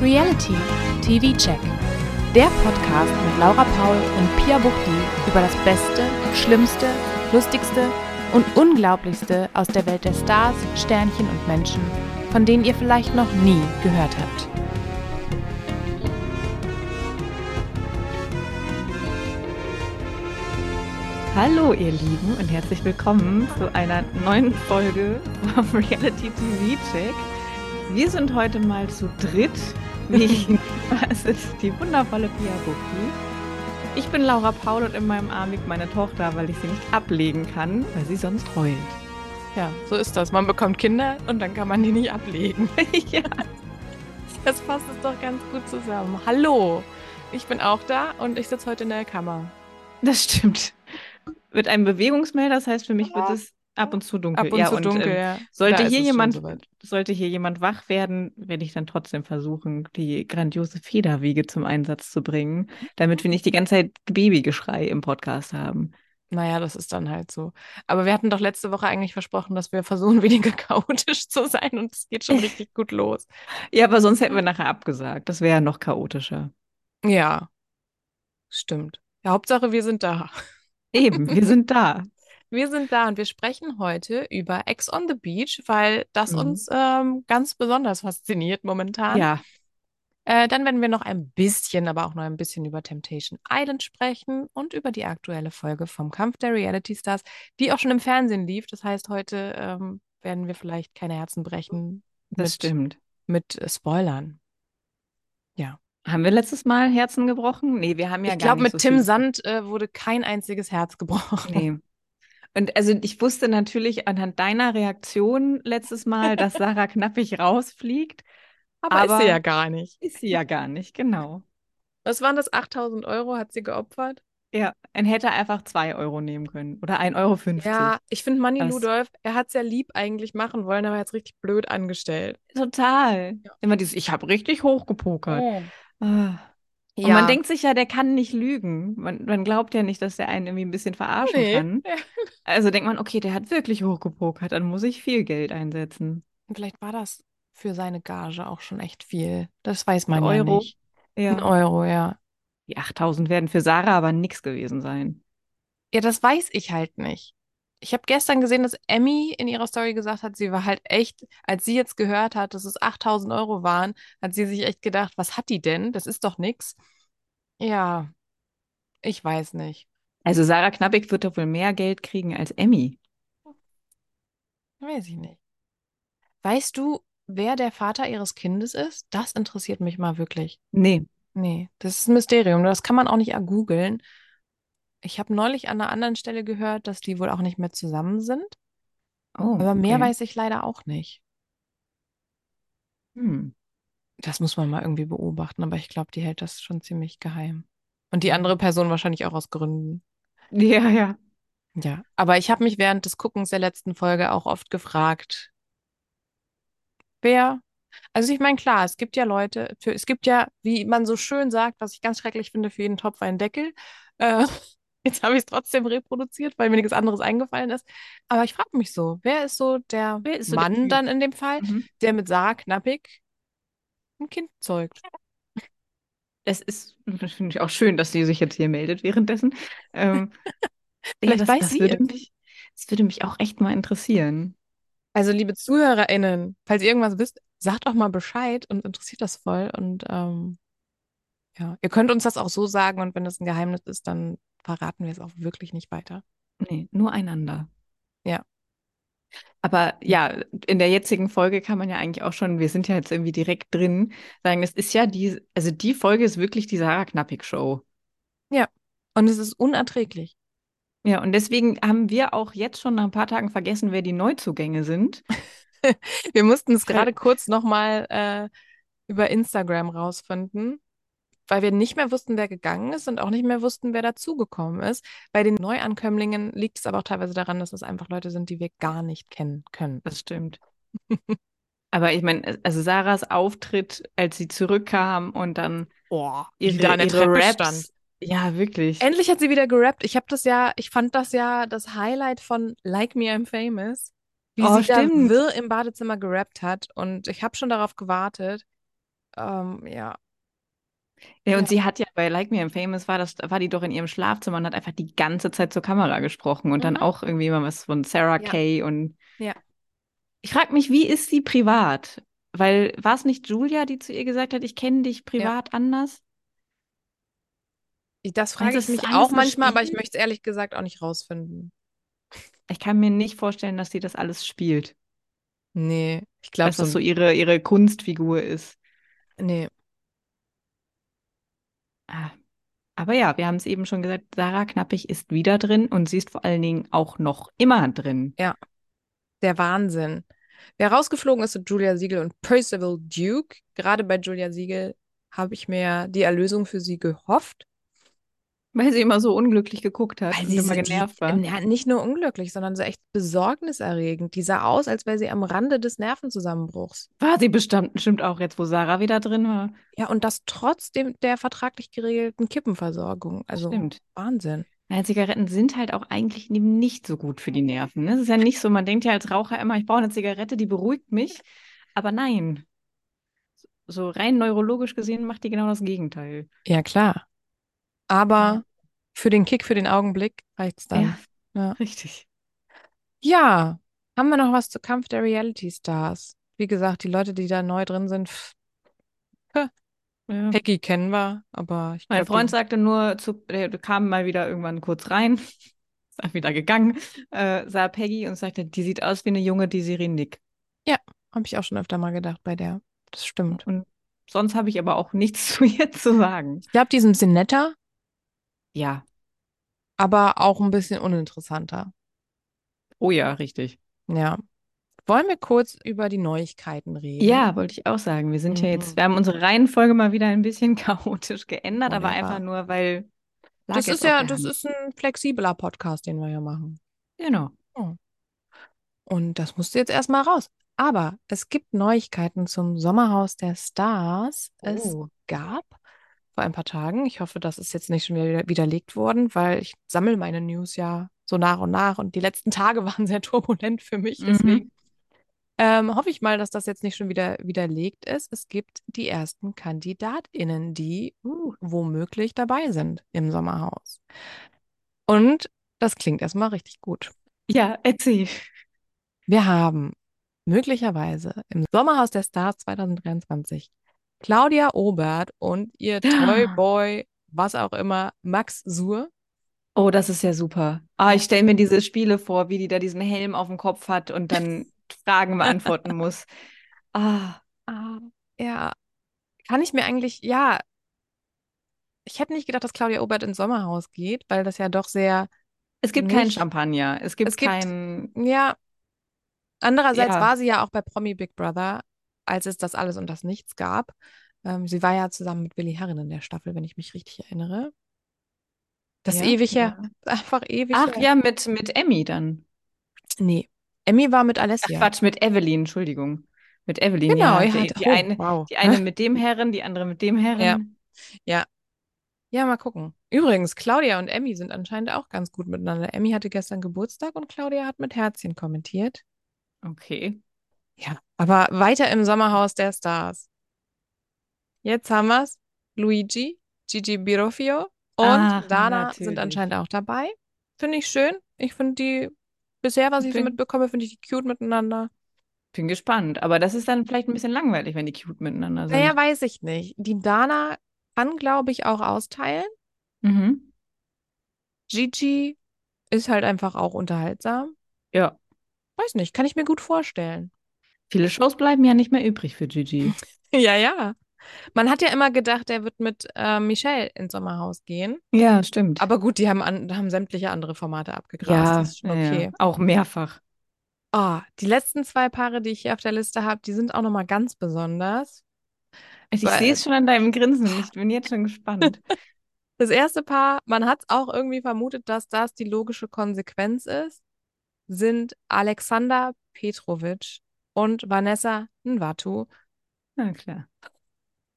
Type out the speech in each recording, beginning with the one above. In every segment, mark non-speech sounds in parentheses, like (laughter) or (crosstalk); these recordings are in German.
Reality TV Check. Der Podcast mit Laura Paul und Pia Buchti über das Beste, Schlimmste, Lustigste und Unglaublichste aus der Welt der Stars, Sternchen und Menschen, von denen ihr vielleicht noch nie gehört habt. Hallo ihr Lieben und herzlich willkommen zu einer neuen Folge vom (laughs) Reality TV Check. Wir sind heute mal zu dritt. Wie, es ist die wundervolle Pia Bucki. Ich bin Laura Paul und in meinem Arm liegt meine Tochter, weil ich sie nicht ablegen kann, weil sie sonst heult. Ja, so ist das. Man bekommt Kinder und dann kann man die nicht ablegen. (laughs) (laughs) ja. Das passt es doch ganz gut zusammen. Hallo, ich bin auch da und ich sitze heute in der Kammer. Das stimmt. Mit einem Bewegungsmelder, das heißt, für mich wird es ab und zu dunkel. Ab und ja, zu und, dunkel, ähm, ja. Sollte Da hier jemand, soweit. sollte hier jemand wach werden, werde ich dann trotzdem versuchen, die grandiose Federwiege zum Einsatz zu bringen, damit wir nicht die ganze Zeit Babygeschrei im Podcast haben. Naja, das ist dann halt so. Aber wir hatten doch letzte Woche eigentlich versprochen, dass wir versuchen, (laughs) weniger chaotisch zu sein und es geht schon (laughs) richtig gut los. Ja, aber sonst hätten wir nachher abgesagt. Das wäre ja noch chaotischer. Ja, stimmt. Ja, Hauptsache, wir sind da. Eben, wir sind da. (laughs) Wir sind da und wir sprechen heute über Ex on the Beach, weil das Mhm. uns ähm, ganz besonders fasziniert momentan. Ja, Äh, dann werden wir noch ein bisschen, aber auch noch ein bisschen über Temptation Island sprechen und über die aktuelle Folge vom Kampf der Reality Stars, die auch schon im Fernsehen lief. Das heißt, heute ähm, werden wir vielleicht keine Herzen brechen das mit, stimmt. mit äh, Spoilern. Haben wir letztes Mal Herzen gebrochen? Nee, wir haben ja ich gar glaube, nicht mit so Tim viel- Sand äh, wurde kein einziges Herz gebrochen. Nee. Und also ich wusste natürlich anhand deiner Reaktion letztes Mal, dass Sarah (laughs) knappig rausfliegt. Aber, ist Aber- sie ja gar nicht. Ist sie ja gar nicht, genau. Was waren das? 8000 Euro hat sie geopfert? Ja, er hätte einfach zwei Euro nehmen können oder 1,50 Euro. Ja, ich finde Manny Das- Ludolf, er hat es ja lieb eigentlich machen wollen, aber er hat es richtig blöd angestellt. Total. Immer dieses, ich habe richtig hochgepokert. Oh. Ah. Und Ja. man denkt sich ja, der kann nicht lügen. Man, man glaubt ja nicht, dass der einen irgendwie ein bisschen verarschen Nee. kann. Also denkt man, okay, der hat wirklich hochgepokert, dann muss ich viel Geld einsetzen. Und Vielleicht war das für seine Gage auch schon echt viel. Das weiß man Ein ja Euro? nicht. Ein Euro, ja. Die 8000 werden für Sarah aber nix gewesen sein. Ja, das weiß ich halt nicht. Ich habe gestern gesehen, dass Emmy in ihrer Story gesagt hat, sie war halt echt, als sie jetzt gehört hat, dass es 8000 Euro waren, hat sie sich echt gedacht, was hat die denn? Das ist doch nix. Ja, ich weiß nicht. Also Sarah Knappig wird doch wohl mehr Geld kriegen als Emmy. Weiß ich nicht. Weißt du, wer der Vater ihres Kindes ist? Das interessiert mich mal wirklich. Nee. Nee, das ist ein Mysterium. Das kann man auch nicht googeln. Ich habe neulich an einer anderen Stelle gehört, dass die wohl auch nicht mehr zusammen sind. Oh, Aber mehr okay. weiß ich leider auch nicht. Hm. Das muss man mal irgendwie beobachten, aber ich glaube, die hält das schon ziemlich geheim. Und die andere Person wahrscheinlich auch aus Gründen. Ja, ja. Ja, aber ich habe mich während des Guckens der letzten Folge auch oft gefragt, wer. Also ich meine, klar, es gibt ja Leute, für, es gibt ja, wie man so schön sagt, was ich ganz schrecklich finde, für jeden Topf einen Deckel. Äh, jetzt habe ich es trotzdem reproduziert, weil mir nichts anderes eingefallen ist. Aber ich frage mich so, wer ist so der ist so der Mann Typ? dann in dem Fall, Mhm. der mit Sarah Knappig ein Kind zeugt? Es ist, finde ich auch schön, dass sie sich jetzt hier meldet währenddessen. Ähm, (laughs) Vielleicht das, weiß das sie würde es. mich, das würde mich auch echt mal interessieren. Also, liebe ZuhörerInnen, falls ihr irgendwas wisst, sagt auch mal Bescheid und interessiert das voll. Und ähm, ja, ihr könnt uns das auch so sagen und wenn das ein Geheimnis ist, dann verraten wir es auch wirklich nicht weiter. Nee, nur einander. Ja. Aber ja, in der jetzigen Folge kann man ja eigentlich auch schon, wir sind ja jetzt irgendwie direkt drin, sagen, es ist ja die, also die Folge ist wirklich die Sarah Knappig Show. Und es ist unerträglich. Ja, und deswegen haben wir auch jetzt schon nach ein paar Tagen vergessen, wer die Neuzugänge sind. (laughs) Wir mussten es gerade kurz nochmal äh, über Instagram rausfinden, weil wir nicht mehr wussten, wer gegangen ist und auch nicht mehr wussten, wer dazugekommen ist. Bei den Neuankömmlingen liegt es aber auch teilweise daran, dass es einfach Leute sind, die wir gar nicht kennen können. Das stimmt. (laughs) Aber ich meine, also Sarahs Auftritt, als sie zurückkam und dann Oh, ihre, da ihre Treppe Raps. stand. Ja, wirklich. Endlich hat sie wieder gerappt. Ich habe das ja, ich fand das ja das Highlight von Like Me I'm Famous, wie Oh, sie da stimmt. wirr im Badezimmer gerappt hat. Und ich habe schon darauf gewartet. Ähm, ja. Ja, und Ja. sie hat ja bei Like Me I'm Famous war das, war die doch in ihrem Schlafzimmer und hat einfach die ganze Zeit zur Kamera gesprochen und dann Mhm. auch irgendwie immer was von Sarah Ja. Kay und Ja. ich frage mich, wie ist sie privat? Weil war es nicht Julia, die zu ihr gesagt hat, ich kenne dich privat anders? Das frage ich mich auch manchmal, aber ich möchte es ehrlich gesagt auch nicht rausfinden. Ich kann mir nicht vorstellen, dass sie das alles spielt. Nee, ich glaube Dass das so. so ihre, ihre Kunstfigur ist. Nee. Ah. Aber ja, wir haben es eben schon gesagt, Sarah Knappig ist wieder drin und sie ist vor allen Dingen auch noch immer drin. Ja. Der Wahnsinn. Wer rausgeflogen ist, sind Julia Siegel und Percival Duke. Gerade bei Julia Siegel habe ich mir die Erlösung für sie gehofft. Weil sie immer so unglücklich geguckt hat Weil und sie immer so- genervt die, war. Ja, nicht nur unglücklich, sondern so echt besorgniserregend. Die sah aus, als wäre sie am Rande des Nervenzusammenbruchs. War sie bestimmt, bestimmt auch jetzt, wo Sarah wieder drin war. Ja, und das trotz dem, der vertraglich geregelten Kippenversorgung. Also Stimmt. Wahnsinn. Ja, Zigaretten sind halt auch eigentlich eben nicht so gut für die Nerven. Ne? Es ist ja nicht so, man denkt ja als Raucher immer, ich brauche eine Zigarette, die beruhigt mich. Aber nein. So rein neurologisch gesehen macht die genau das Gegenteil. Ja, klar. Aber Ja. für den Kick, für den Augenblick reicht's dann. Ja. richtig. Ja, haben wir noch was zu Kampf der Reality Stars? Wie gesagt, die Leute, die da neu drin sind, pff, Ja. Peggy kennen wir, aber ich Mein glaube, Freund sagte nur, zu, der kam mal wieder irgendwann kurz rein, (laughs) ist dann wieder gegangen, äh, sah Peggy und sagte, die sieht aus wie eine junge Desiree Nick. habe ich auch schon öfter mal gedacht bei der. Das stimmt. Und sonst habe ich aber auch nichts (laughs) zu ihr zu sagen. Ich glaube, die ist ein bisschen netter, Ja, aber auch ein bisschen uninteressanter. oh ja, richtig. Ja. Wollen wir kurz über die Neuigkeiten reden? Ja, wollte ich auch sagen. Wir sind ja jetzt, Mhm. wir haben unsere Reihenfolge mal wieder ein bisschen (laughs) chaotisch geändert, aber Wunderbar. einfach nur, weil lag Das ist ja, das ist ein flexibler Podcast, den wir hier machen. Genau. Und das musste jetzt erstmal raus. Aber es gibt Neuigkeiten zum Sommerhaus der Stars. Es Oh. gab vor ein paar Tagen, ich hoffe, das ist jetzt nicht schon wieder widerlegt worden, weil ich sammle meine News ja so nach und nach und die letzten (laughs) Tage waren sehr turbulent für mich. Mhm. Deswegen ähm, hoffe ich mal, dass das jetzt nicht schon wieder widerlegt ist. Es gibt die ersten KandidatInnen, die uh, womöglich dabei sind im Sommerhaus. Und das klingt erstmal richtig gut. Ja, erzähl. Wir haben möglicherweise im Sommerhaus der Stars 2023 Claudia Obert und ihr (laughs) Toyboy, was auch immer, Max Sur. Oh, das ist ja super. Ah, ich stelle mir diese Spiele vor, wie die da diesen Helm auf dem Kopf hat und dann (laughs) Fragen beantworten muss. Ah, Ah, ja, kann ich mir eigentlich, ja, ich hätte nicht gedacht, dass Claudia Obert ins Sommerhaus geht, weil das ja doch sehr, es gibt keinen Champagner. Es gibt Es gibt- kein. ja, andererseits Ja. war sie ja auch bei Promi Big Brother, als es das alles und das Nichts gab. Ähm, sie war ja zusammen mit Willi Herren in der Staffel, wenn ich mich richtig erinnere. Das Ja, ewig her. ja. (laughs) Einfach ewig Ach ja, mit, mit Emmy dann. Nee. Emmy war mit Ach Alessia. Quatsch, mit Evelyn, Entschuldigung. Mit Evelyn, Genau, ja. ja, Die, die, oh, eine, wow. die eine (laughs) mit dem Herren, die andere mit dem Herren. Ja, mal gucken. Übrigens, Claudia und Emmy sind anscheinend auch ganz gut miteinander. Emmy hatte gestern Geburtstag und Claudia hat mit Herzchen kommentiert. Okay. Ja, aber weiter im Sommerhaus der Stars. Jetzt haben wir's. Luigi, Gigi Birofio und Ach, Dana sind natürlich. anscheinend auch dabei. Finde ich schön. Ich finde die, bisher, was ich so mitbekomme, finde ich die cute miteinander. Bin gespannt. Aber das ist dann vielleicht ein bisschen langweilig, wenn die cute miteinander sind. Naja, weiß ich nicht. Die Dana kann, glaube ich, auch austeilen. Mhm. Gigi ist halt einfach auch unterhaltsam. Ja. Weiß nicht, kann ich mir gut vorstellen. Viele Shows bleiben ja nicht mehr übrig für Gigi. (laughs) Ja, ja. Man hat ja immer gedacht, er wird mit äh, Michelle ins Sommerhaus gehen. Ja, stimmt. Aber gut, die haben, an, haben sämtliche andere Formate abgegrast. ja, das ist schon okay. ja. auch mehrfach. Ah, die letzten zwei Paare, die ich hier auf der Liste habe, die sind auch nochmal ganz besonders. Ich sehe es schon an deinem Grinsen. Ich bin jetzt schon gespannt. (laughs) Das erste Paar, man hat es auch irgendwie vermutet, dass das die logische Konsequenz ist, sind Alexander Petrovic und Vanessa Nwatu. Na klar.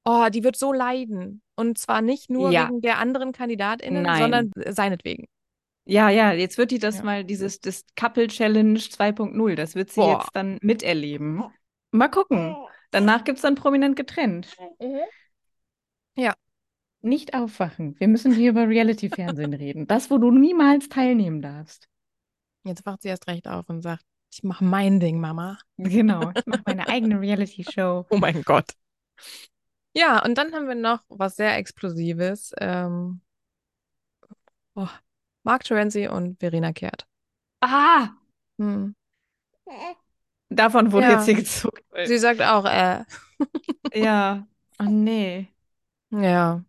Oh, die wird so leiden. Und zwar nicht nur Ja. wegen der anderen KandidatInnen, Nein. sondern seinetwegen. Ja, ja, jetzt wird die das Ja. mal, dieses das Couple Challenge 2.0, das wird sie Boah. jetzt dann miterleben. Mal gucken. Danach gibt es dann prominent getrennt. Ja. Nicht aufwachen. Wir müssen hier über Reality-Fernsehen (laughs) reden. Das, wo du niemals teilnehmen darfst. Jetzt wacht sie erst recht auf und sagt, ich mache mein Ding, Mama. (laughs) Genau. Ich mache meine eigene Reality-Show. Oh mein Gott. Ja, und dann haben wir noch was sehr Explosives. Ähm, oh, Mark Terenzi und Verena Kehrt. Ah! Hm. Davon wurde Ja. jetzt hier gezuckt. Sie sagt auch, äh, Ja. (laughs) Oh nee. ja.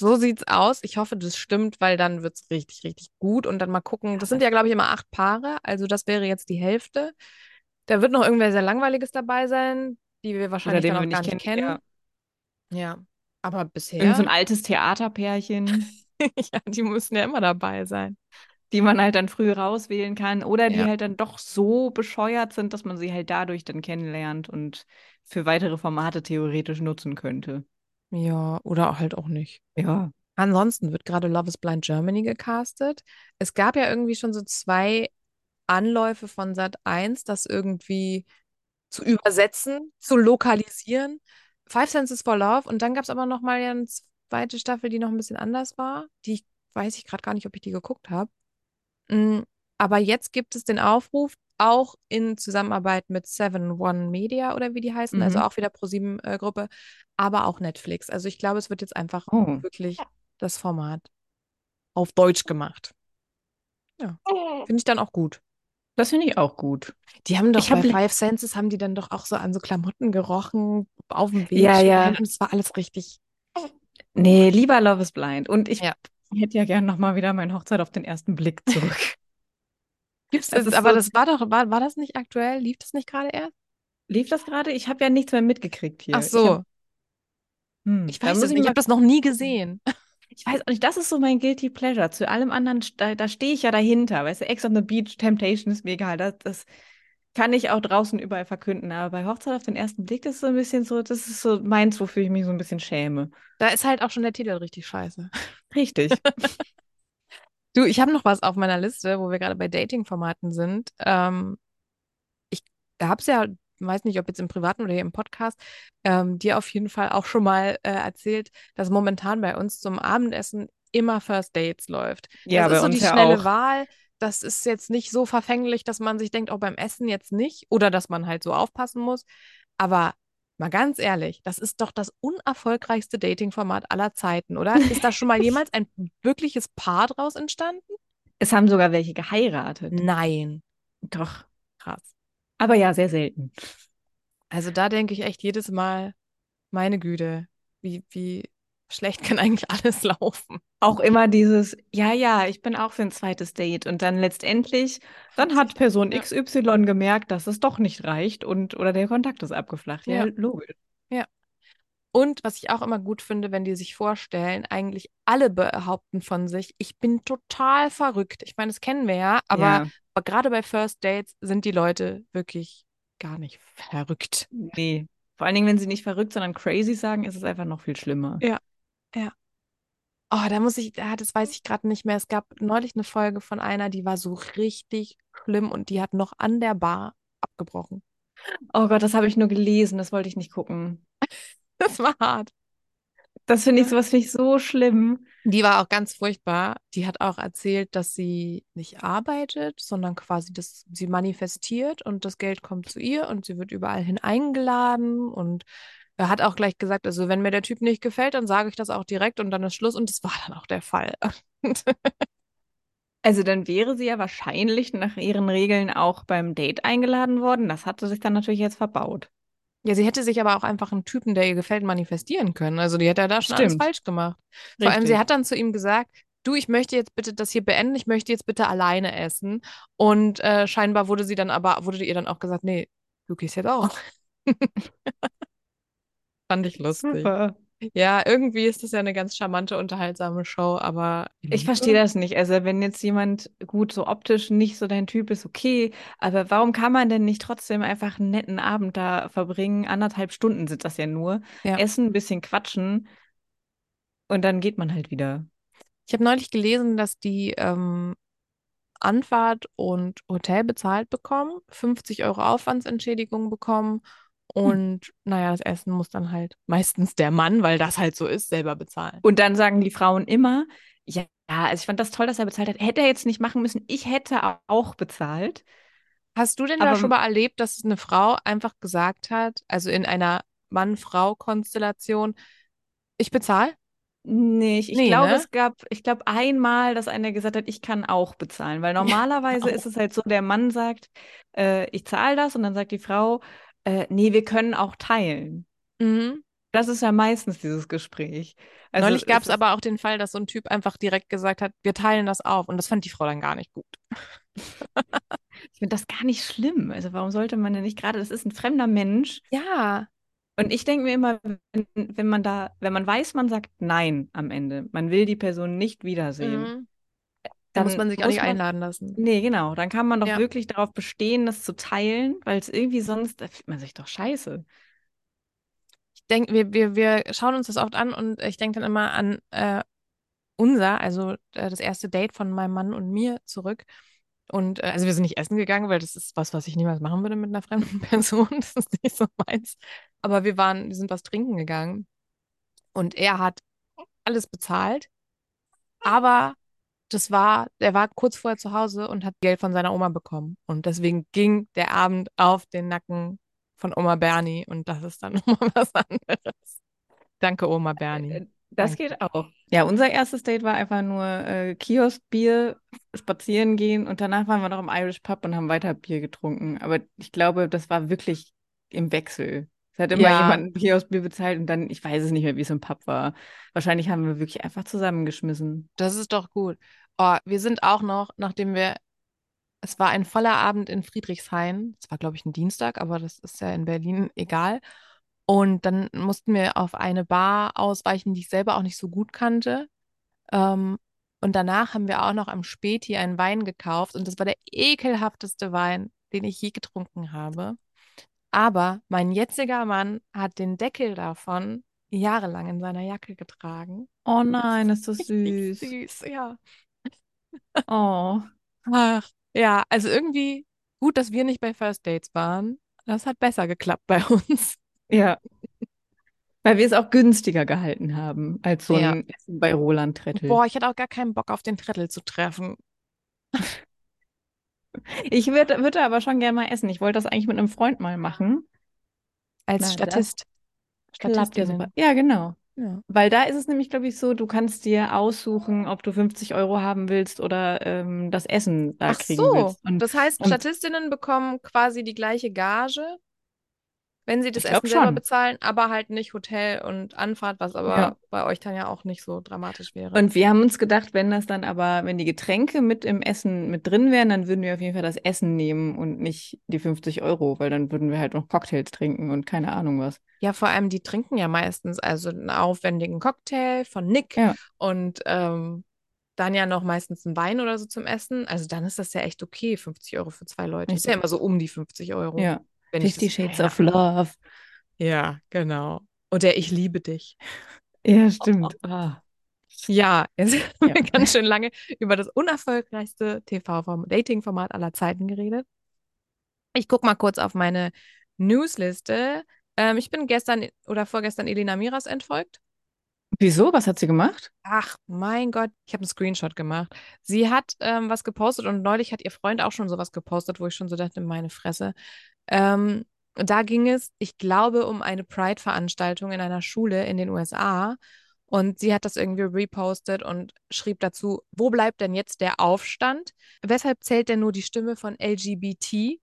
So sieht's aus. Ich hoffe, das stimmt, weil dann wird's richtig, richtig gut. Und dann mal gucken. Das sind ja, glaube ich, immer acht Paare. Also das wäre jetzt die Hälfte. Da wird noch irgendwer sehr Langweiliges dabei sein, die wir wahrscheinlich den dann wir auch gar nicht nicht kennen, kennen. Ja. Aber bisher, Irgend so ein altes Theaterpärchen, (laughs) ja, die müssen ja immer dabei sein. die man halt dann früh rauswählen kann oder die Ja. halt dann doch so bescheuert sind, dass man sie halt dadurch dann kennenlernt und für weitere Formate theoretisch nutzen könnte. Ja, oder halt auch nicht. Ja. Ansonsten wird gerade Love is Blind Germany gecastet. Es gab ja irgendwie schon so zwei Anläufe von Sat 1, das irgendwie zu übersetzen, zu lokalisieren. Five Senses for Love. Und dann gab es aber noch mal ja eine zweite Staffel, die noch ein bisschen anders war. Die weiß ich gerade gar nicht, ob ich die geguckt habe. Mm, Aber jetzt gibt es den Aufruf, auch in Zusammenarbeit mit Seven One Media oder wie die heißen, also Mhm. auch wieder ProSieben-Gruppe, aber auch Netflix. Also ich glaube, es wird jetzt einfach Oh. wirklich das Format auf Deutsch gemacht. Ja, finde ich dann auch gut. Das finde ich auch gut. Die haben doch Ich hab bei le- Five Senses haben die dann doch auch so an so Klamotten gerochen, auf dem Weg. Ja, ja. Und es war alles richtig. Nee, lieber Love is Blind. Und ich Ja. hätte ja gern nochmal wieder meine Hochzeit auf den ersten Blick zurück. Gibt's Das das, aber so- das war doch, war, war das nicht aktuell? Lief das nicht gerade erst? Lief das gerade? Ich habe ja nichts mehr mitgekriegt hier. Ach so, hab, hm, ich weiß es nicht. Ich habe das noch nie gesehen. (laughs) Ich weiß auch nicht, das ist so mein Guilty Pleasure. Zu allem anderen, da, da stehe ich ja dahinter. Weißt du, Ex on the Beach, Temptation ist mir egal. Das, das kann ich auch draußen überall verkünden. Aber bei Hochzeit auf den ersten Blick, das ist so ein bisschen so, das ist so meins, wofür ich mich so ein bisschen schäme. Da ist halt auch schon der Titel richtig scheiße. Richtig. (laughs) Du, ich habe noch was auf meiner Liste, wo wir gerade bei Dating-Formaten sind. Ähm, ich habe es ja, weiß nicht, ob jetzt im Privaten oder hier im Podcast, ähm, dir auf jeden Fall auch schon mal äh, erzählt, dass momentan bei uns zum Abendessen immer First Dates läuft. Ja, das bei ist so uns die ja schnelle auch. Wahl. Das ist jetzt nicht so verfänglich, dass man sich denkt, auch beim Essen jetzt nicht oder dass man halt so aufpassen muss. Aber mal ganz ehrlich, das ist doch das unerfolgreichste Dating-Format aller Zeiten, oder? (laughs) Ist da schon mal jemals ein wirkliches Paar draus entstanden? Es haben sogar welche geheiratet. Nein. Doch. Krass. Aber ja, sehr selten. Also da denke ich echt jedes Mal, meine Güte, wie, wie schlecht kann eigentlich (laughs) alles laufen? Auch immer dieses, ja, ja, ich bin auch für ein zweites Date. Und dann letztendlich, dann hat Person Ja. XY gemerkt, dass es doch nicht reicht und oder der Kontakt ist abgeflacht. Ja, Ja. logisch. Und was ich auch immer gut finde, wenn die sich vorstellen, eigentlich alle behaupten von sich, ich bin total verrückt. Ich meine, das kennen wir ja, aber, Ja. aber gerade bei First Dates sind die Leute wirklich gar nicht verrückt. Nee. Vor allen Dingen, wenn sie nicht verrückt, sondern crazy sagen, ist es einfach noch viel schlimmer. Ja. Oh, da muss ich, ah, das weiß ich gerade nicht mehr. Es gab neulich eine Folge von einer, die war so richtig schlimm und die hat noch an der Bar abgebrochen. Oh Gott, das habe ich nur gelesen, das wollte ich nicht gucken. (laughs) Das war hart. Das finde ich, Ja. sowas finde ich so schlimm. Die war auch ganz furchtbar. Die hat auch erzählt, dass sie nicht arbeitet, sondern quasi, dass sie manifestiert und das Geld kommt zu ihr und sie wird überall hin eingeladen und er hat auch gleich gesagt, also wenn mir der Typ nicht gefällt, dann sage ich das auch direkt und dann ist Schluss und das war dann auch der Fall. (laughs) Also dann wäre sie ja wahrscheinlich nach ihren Regeln auch beim Date eingeladen worden. Das hat sie sich dann natürlich jetzt verbaut. Ja, sie hätte sich aber auch einfach einen Typen, der ihr gefällt, manifestieren können. Also die hätte ja da schon alles Stimmt. falsch gemacht. Vor allem, Richtig. sie hat dann zu ihm gesagt, du, ich möchte jetzt bitte das hier beenden, ich möchte jetzt bitte alleine essen. Und äh, scheinbar wurde sie dann aber, wurde ihr dann auch gesagt, nee, du gehst jetzt auch. (laughs) Fand ich lustig. Super. Ja, irgendwie ist das ja eine ganz charmante, unterhaltsame Show, aber Ich verstehe das nicht. Also wenn jetzt jemand gut so optisch nicht so dein Typ ist, okay, aber warum kann man denn nicht trotzdem einfach einen netten Abend da verbringen? Anderthalb Stunden sind das ja nur. Ja. Essen, ein bisschen quatschen und dann geht man halt wieder. Ich habe neulich gelesen, dass die ähm, Anfahrt und Hotel bezahlt bekommen, 50 Euro Aufwandsentschädigung bekommen Und naja, das Essen muss dann halt meistens der Mann, weil das halt so ist, selber bezahlen. Und dann sagen die Frauen immer, ja, also ich fand das toll, dass er bezahlt hat. Hätte er jetzt nicht machen müssen, ich hätte auch bezahlt. Hast du denn Aber- da schon mal erlebt, dass eine Frau einfach gesagt hat, also in einer Mann-Frau-Konstellation, ich bezahle? Nee, ich, ich Nee, glaube, ne? es gab, ich glaube einmal, dass einer gesagt hat, ich kann auch bezahlen. Weil normalerweise auch. ist es halt so, der Mann sagt, äh, ich zahle das und dann sagt die Frau, äh, nee, wir können auch teilen. Mhm. Das ist ja meistens dieses Gespräch. Also Neulich gab es aber auch den Fall, dass so ein Typ einfach direkt gesagt hat, wir teilen das auf. Und das fand die Frau dann gar nicht gut. (laughs) Ich finde das gar nicht schlimm. Also warum sollte man denn nicht gerade, das ist ein fremder Mensch. Ja. Und ich denke mir immer, wenn, wenn man da, wenn man weiß, man sagt Nein am Ende, man will die Person nicht wiedersehen, Mhm. Da muss man sich auch nicht man- einladen lassen. Nee, genau. Dann kann man doch Ja. wirklich darauf bestehen, das zu teilen, weil es irgendwie sonst, da fühlt man sich doch scheiße. Ich denke, wir, wir, wir schauen uns das oft an und ich denke dann immer an äh, unser, also äh, das erste Date von meinem Mann und mir zurück. Und äh, also wir sind nicht essen gegangen, weil das ist was, was ich niemals machen würde mit einer fremden (laughs) Person. Das ist nicht so meins. Aber wir waren, wir sind was trinken gegangen und er hat alles bezahlt. Aber das war, er war kurz vorher zu Hause und hat Geld von seiner Oma bekommen. Und deswegen ging der Abend auf den Nacken von Oma Bernie und das ist dann (laughs) nochmal was anderes. Danke, Oma Bernie. Äh, Das Danke. geht auch. Ja, unser erstes Date war einfach nur äh, Kioskbier, spazieren gehen und danach waren wir noch im Irish Pub und haben weiter Bier getrunken. Aber ich glaube, das war wirklich im Wechsel. Es hat immer Ja. jemand ein Kioskbier bezahlt und dann, ich weiß es nicht mehr, wie es im Pub war. Wahrscheinlich haben wir wirklich einfach zusammengeschmissen. Das ist doch gut. Oh, wir sind auch noch, nachdem wir, es war ein voller Abend in Friedrichshain. Es war, glaube ich, ein Dienstag, aber das ist ja in Berlin egal. Und dann mussten wir auf eine Bar ausweichen, die ich selber auch nicht so gut kannte. Ähm, und danach haben wir auch noch am Späti einen Wein gekauft. Und das war der ekelhafteste Wein, den ich je getrunken habe. Aber mein jetziger Mann hat den Deckel davon jahrelang in seiner Jacke getragen. Oh nein, ist das süß. süß, ja. Oh. Ach, ja, also irgendwie gut, dass wir nicht bei First Dates waren. Das hat besser geklappt bei uns. Ja. Weil wir es auch günstiger gehalten haben als so Ja. ein Essen bei Roland Trettel. Boah, ich hatte auch gar keinen Bock auf den Trettel zu treffen. Ich würde würde aber schon gerne mal essen. Ich wollte das eigentlich mit einem Freund mal machen. Als Na, Statist. Klappt ja super. Ja, genau. Ja. Weil da ist es nämlich, glaube ich, so, du kannst dir aussuchen, ob du 50 Euro haben willst oder ähm, das Essen da Ach kriegen so, willst. Und das heißt, und- Statistinnen bekommen quasi die gleiche Gage, wenn sie das Ich Essen selber schon. bezahlen, aber halt nicht Hotel und Anfahrt, was aber Ja. bei euch dann ja auch nicht so dramatisch wäre. Und wir haben uns gedacht, wenn das dann aber, wenn die Getränke mit im Essen mit drin wären, dann würden wir auf jeden Fall das Essen nehmen und nicht die 50 Euro, weil dann würden wir halt noch Cocktails trinken und keine Ahnung was. Ja, vor allem, die trinken ja meistens also einen aufwendigen Cocktail von Nick Ja. und ähm, dann ja noch meistens einen Wein oder so zum Essen. Also dann ist das ja echt okay, 50 Euro für zwei Leute. Ist ja immer so um die 50 Euro. Ja. Wenn Fifty Shades ja. of Love. Ja, genau. Und der Ich liebe dich. Ja, stimmt. Ah. Ja, jetzt haben Ja. wir ganz schön lange über das unerfolgreichste TV-Dating-Format aller Zeiten geredet. Ich gucke mal kurz auf meine Newsliste. Ähm, ich bin gestern oder vorgestern Elena Miras entfolgt. Wieso? Was hat sie gemacht? Ach, mein Gott, ich habe einen Screenshot gemacht. Sie hat ähm, was gepostet und neulich hat ihr Freund auch schon sowas gepostet, wo ich schon so dachte, meine Fresse. Ähm, da ging es, ich glaube, um eine Pride-Veranstaltung in einer Schule in den USA. Und sie hat das irgendwie repostet und schrieb dazu, wo bleibt denn jetzt der Aufstand? Weshalb zählt denn nur die Stimme von LGBT?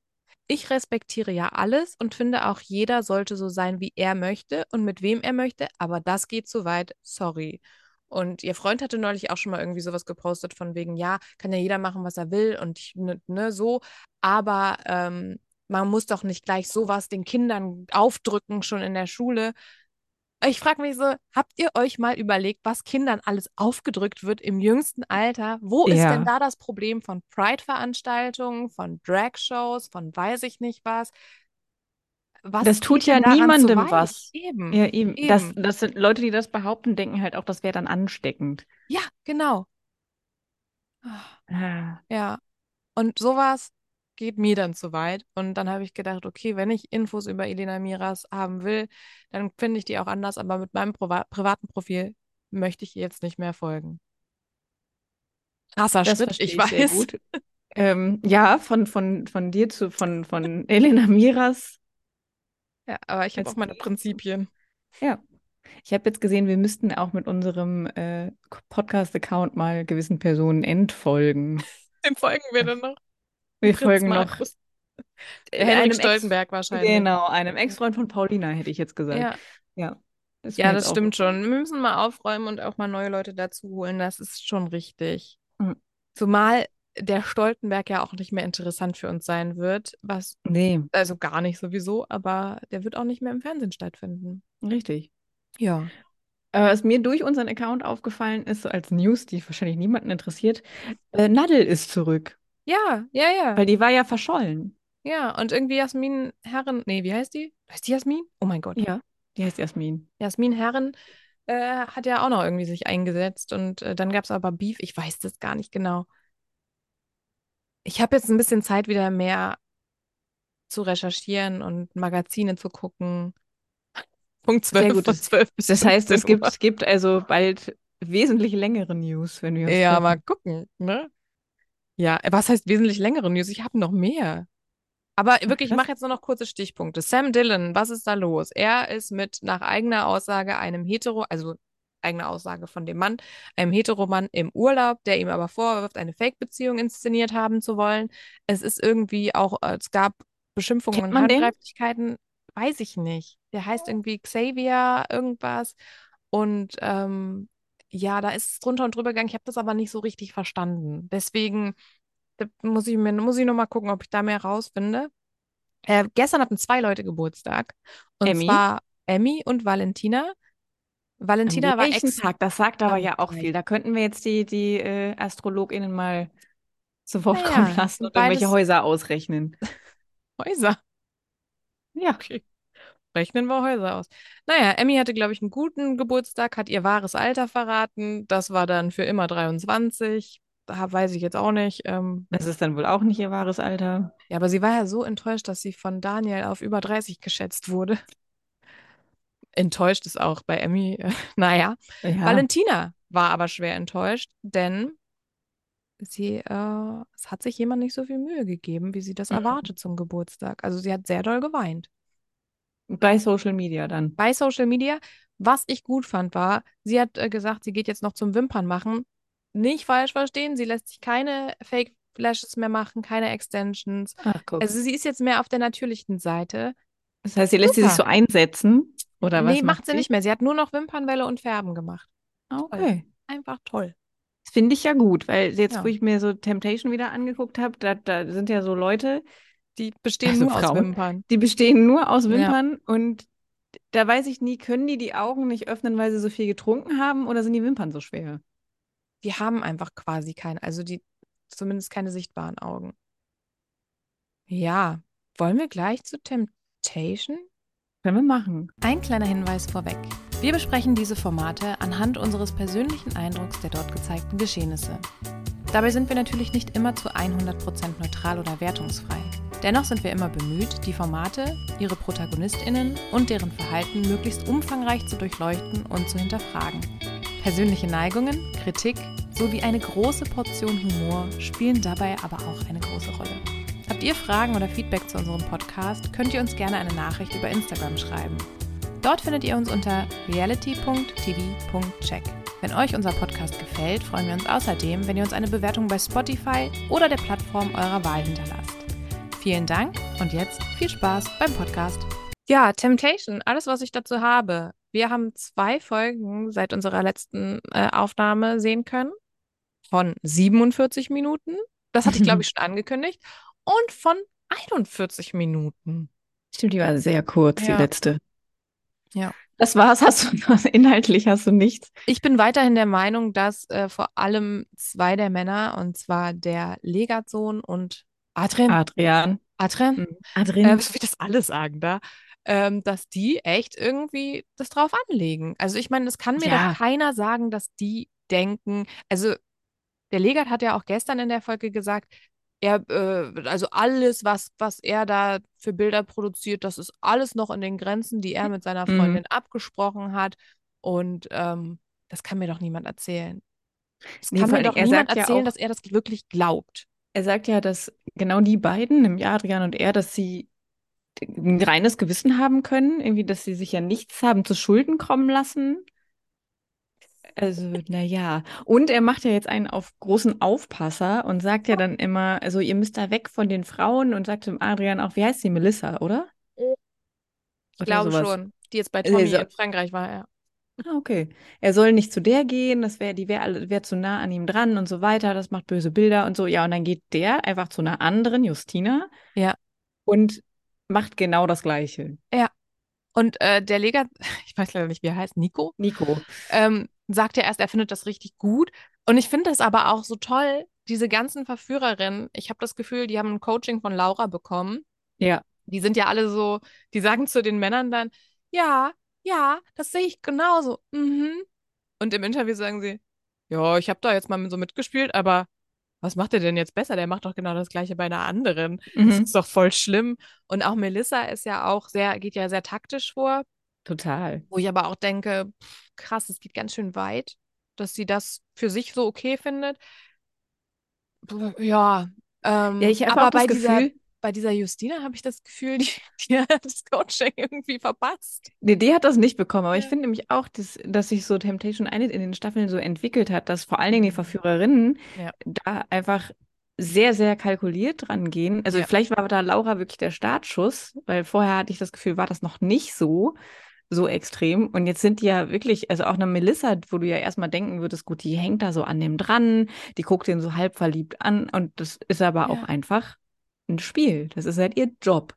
Ich respektiere ja alles und finde auch jeder sollte so sein, wie er möchte und mit wem er möchte, aber das geht zu weit, sorry. Und ihr Freund hatte neulich auch schon mal irgendwie sowas gepostet von wegen, ja, kann ja jeder machen, was er will und ne, ne, so, aber ähm, man muss doch nicht gleich sowas den Kindern aufdrücken, schon in der Schule. Ich frage mich so, habt ihr euch mal überlegt, was Kindern alles aufgedrückt wird im jüngsten Alter? Wo ist Ja. denn da das Problem von Pride-Veranstaltungen, von Drag-Shows, von weiß ich nicht was? Was Das tut ja niemandem was. Eben. Ja, eben. Das, Eben. das sind Leute, die das behaupten, denken halt auch, das wäre dann ansteckend. Ja, genau. Ah. Ja. Und sowas, geht mir dann zu weit. Und dann habe ich gedacht, okay, wenn ich Infos über Elena Miras haben will, dann finde ich die auch anders, aber mit meinem Priva privaten Profil möchte ich ihr jetzt nicht mehr folgen. Krasser Das Schritt, ich ich weiß. gut. Ähm, ja, von, von, von dir zu, von, von (laughs) Elena Miras. Ja, aber ich habe auch meine. Prinzipien. Ja. Ich habe jetzt gesehen, wir müssten auch mit unserem äh, Podcast-Account mal gewissen Personen entfolgen. (laughs) Dem folgen wir dann noch. Wir Prinz folgen noch Markus. (laughs) äh, Der Henrik Ex Stoltenberg wahrscheinlich. genau, einem Ex-Freund von Paulina, hätte ich jetzt gesagt. Ja, Ja, ja, das stimmt schon. Wir müssen mal aufräumen und auch mal neue Leute dazu holen. Das ist schon richtig. Mhm. Zumal der Stoltenberg ja auch nicht mehr interessant für uns sein wird, was Nee, also gar nicht sowieso, aber der wird auch nicht mehr im Fernsehen stattfinden. richtig. Ja. Äh, was mir durch unseren Account aufgefallen ist, so als News, die wahrscheinlich niemanden interessiert, äh, Nadel ist zurück, Ja, ja, ja. weil die war ja verschollen. Ja, und irgendwie Jasmin Herren, nee, wie heißt die? Heißt die Jasmin? Oh mein Gott. Ja, die heißt Jasmin. Jasmin Herren äh, hat ja auch noch irgendwie sich eingesetzt und äh, dann gab es aber Beef. Ich weiß das gar nicht genau. Ich habe jetzt ein bisschen Zeit, wieder mehr zu recherchieren und Magazine zu gucken. Punkt (laughs) Sehr 12 gut. von Das, 12 bis das heißt, es 15 gibt, es gibt also bald wesentlich längere News, wenn wir uns Ja, treffen. mal gucken, ne? Ja, was heißt wesentlich längere News? Ich habe noch mehr. Aber wirklich, ich mache jetzt nur noch kurze Stichpunkte. Sam Dillon, was ist da los? Er ist mit nach eigener Aussage einem Hetero, also eigene Aussage von dem Mann, einem Heteromann im Urlaub, der ihm aber vorwirft, eine Fake-Beziehung inszeniert haben zu wollen. Es ist irgendwie auch, äh, es gab Beschimpfungen und? Handgreiflichkeiten, weiß ich nicht. Der heißt irgendwie Xavier irgendwas. Und ähm, ja, da ist es drunter und drüber gegangen. Ich habe das aber nicht so richtig verstanden. Deswegen muss ich mir, muss ich noch mal gucken, ob ich da mehr rausfinde. Äh, gestern hatten zwei Leute Geburtstag. Und Emmy? zwar Emmy und Valentina. An Valentina war ex. Tag? Das sagt aber ja auch viel. Da könnten wir jetzt die, die äh, AstrologInnen mal zu Wort kommen Naja, lassen sind und irgendwelche Häuser ausrechnen. (laughs) Häuser. Ja, Okay. Rechnen wir Häuser aus. Naja, Emmy hatte, glaube ich, einen guten Geburtstag, hat ihr wahres Alter verraten. Das war dann für immer 23. Da weiß ich jetzt auch nicht. Ähm, das ist dann wohl auch nicht ihr wahres Alter. ja, aber sie war ja so enttäuscht, dass sie von Daniel auf über 30 geschätzt wurde. (laughs) Enttäuscht ist auch bei Emmy. (laughs) Naja. Ja. Valentina war aber schwer enttäuscht, denn sie, äh, es hat sich jemand nicht so viel Mühe gegeben, wie sie das Mhm. erwartet zum Geburtstag. Also sie hat sehr doll geweint. Bei Social Media dann. Bei Social Media, was ich gut fand, war, sie hat äh, gesagt, sie geht jetzt noch zum Wimpern machen. Nicht falsch verstehen, sie lässt sich keine Fake Lashes mehr machen, keine Extensions. Ach, guck. Also sie ist jetzt mehr auf der natürlichen Seite. Das heißt, sie lässt sie sich so einsetzen? Oder was Nee, macht macht sie nicht mehr. Sie hat nur noch Wimpernwelle und Färben gemacht. Ah, Toll. Okay. Einfach toll. Das finde ich ja gut, weil jetzt, Ja. wo ich mir so Temptation wieder angeguckt habe, da, da sind ja so Leute, Die bestehen Also nur aus Frauen. Wimpern. die bestehen nur aus Ja. Wimpern und da weiß ich nie, können die die Augen nicht öffnen, weil sie so viel getrunken haben oder sind die Wimpern so schwer? Die haben einfach quasi keine, also die zumindest keine sichtbaren Augen. Ja, wollen wir gleich zu Temptation? Können wir machen. Ein kleiner Hinweis vorweg. Wir besprechen diese Formate anhand unseres persönlichen Eindrucks der dort gezeigten Geschehnisse. Dabei sind wir natürlich nicht immer zu 100% neutral oder wertungsfrei. Dennoch sind wir immer bemüht, die Formate, ihre ProtagonistInnen und deren Verhalten möglichst umfangreich zu durchleuchten und zu hinterfragen. Persönliche Neigungen, Kritik sowie eine große Portion Humor spielen dabei aber auch eine große Rolle. Habt ihr Fragen oder Feedback zu unserem Podcast, könnt ihr uns gerne eine Nachricht über Instagram schreiben. Dort findet ihr uns unter reality.tv.check. Wenn euch unser Podcast gefällt, freuen wir uns außerdem, wenn ihr uns eine Bewertung bei Spotify oder der Plattform eurer Wahl hinterlasst. Vielen Dank und jetzt viel Spaß beim Podcast. Ja, Temptation, alles, was ich dazu habe. Wir haben zwei Folgen seit unserer letzten äh, Aufnahme sehen können. Von 47 Minuten. Das hatte ich, glaube ich, (laughs) schon angekündigt. Und von 41 Minuten. Stimmt, die war sehr kurz, die Ja. letzte. Ja. Das war's, hast du (laughs) inhaltlich hast du nichts. Ich bin weiterhin der Meinung, dass äh, vor allem zwei der Männer, und zwar der Legatsohn und Adrian, Adrian. Adrian, Mhm. äh, Adrian. wie das alle sagen da, ähm, dass die echt irgendwie das drauf anlegen. Also ich meine, es kann mir Ja. doch keiner sagen, dass die denken, also der Legat hat ja auch gestern in der Folge gesagt, er, äh, also alles, was, was er da für Bilder produziert, das ist alles noch in den Grenzen, die er mit seiner Mhm. Freundin abgesprochen hat. Und ähm, das kann mir doch niemand erzählen. Es Nee, kann mir doch niemand sagt ja erzählen, auch, dass er das wirklich glaubt. er sagt ja, dass genau die beiden, nämlich Adrian und er, dass sie ein reines Gewissen haben können, irgendwie, dass sie sich ja nichts haben zu Schulden kommen lassen. Also, naja. Und er macht ja jetzt einen auf großen Aufpasser und sagt ja dann immer, also ihr müsst da weg von den Frauen und sagt dem Adrian auch, wie heißt sie, Melissa, oder? Ich Oder glaube sowas. schon, die jetzt bei Er Tommy so, in Frankreich war, ja. ah, okay. Er soll nicht zu der gehen, das wäre, die wäre wär zu nah an ihm dran und so weiter, das macht böse Bilder und so. Ja, und dann geht der einfach zu einer anderen, Justina, Ja, und macht genau das Gleiche. ja. Und äh, der Leger, (laughs) ich weiß leider nicht, wie er heißt, Nico, Nico. ähm, sagt ja erst, er findet das richtig gut. Und ich finde das aber auch so toll, diese ganzen Verführerinnen. Ich habe das Gefühl, die haben ein Coaching von Laura bekommen. Ja. Die sind ja alle so, die sagen zu den Männern dann, ja, ja, das sehe ich genauso. Mhm. Und im Interview sagen sie, ja, ich habe da jetzt mal so mitgespielt, aber was macht er denn jetzt besser? Der macht doch genau das Gleiche bei einer anderen. Das Mhm. ist doch voll schlimm. Und auch Melissa ist ja auch sehr, geht ja sehr taktisch vor, Total. wo ich aber auch denke, pff, krass, es geht ganz schön weit, dass sie das für sich so okay findet. Ja, Ja, ähm, ich habe aber bei dieser, Gefühl, bei dieser Justina habe ich das Gefühl, (laughs) die, die hat das Coaching irgendwie verpasst. Nee, die hat das nicht bekommen, aber ich Ja. finde nämlich auch, dass, dass sich so Temptation Island in den Staffeln so entwickelt hat, dass vor allen Dingen die Mhm. Verführerinnen Ja. da einfach sehr, sehr kalkuliert dran gehen. Also Ja. vielleicht war da Laura wirklich der Startschuss, weil vorher hatte ich das Gefühl, war das noch nicht so, so extrem. Und jetzt sind die ja wirklich, also auch eine Melissa, wo du ja erstmal denken würdest, gut, die hängt da so an dem dran, die guckt den so halb verliebt an und das ist aber auch Ja. einfach ein Spiel. Das ist halt ihr Job.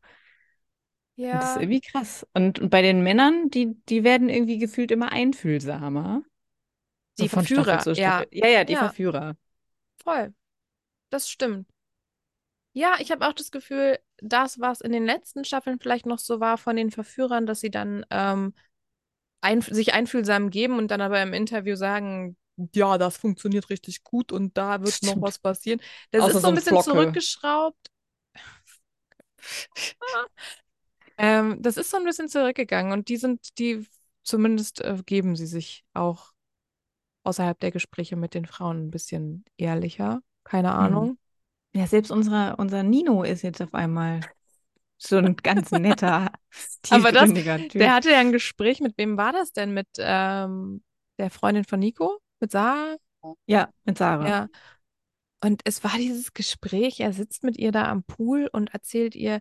Und das ist Ja, irgendwie krass. Und, und bei den Männern, die, die werden irgendwie gefühlt immer einfühlsamer. So die Staffel Verführer, ja, Staffel. Ja, ja, die ja, Verführer. voll. Das stimmt. Ja, ich habe auch das Gefühl, das, was in den letzten Staffeln vielleicht noch so war von den Verführern, dass sie dann ähm, ein, sich einfühlsam geben und dann aber im Interview sagen, ja, das funktioniert richtig gut und da wird noch was passieren. Das Außer ist so ein bisschen Flocke. zurückgeschraubt. Ähm, das ist so ein bisschen zurückgegangen und die sind, die zumindest äh, geben sie sich auch außerhalb der Gespräche mit den Frauen ein bisschen ehrlicher. Keine Mhm. Ja, selbst unser, unser Nino ist jetzt auf einmal so ein ganz netter, (laughs) Aber das, tiefgründiger der Typ. hatte ja ein Gespräch, mit wem war das denn? Mit ähm, der Freundin von Nico? Mit Sarah? Ja, mit Sarah. Ja. Und es war dieses Gespräch, er sitzt mit ihr da am Pool und erzählt ihr,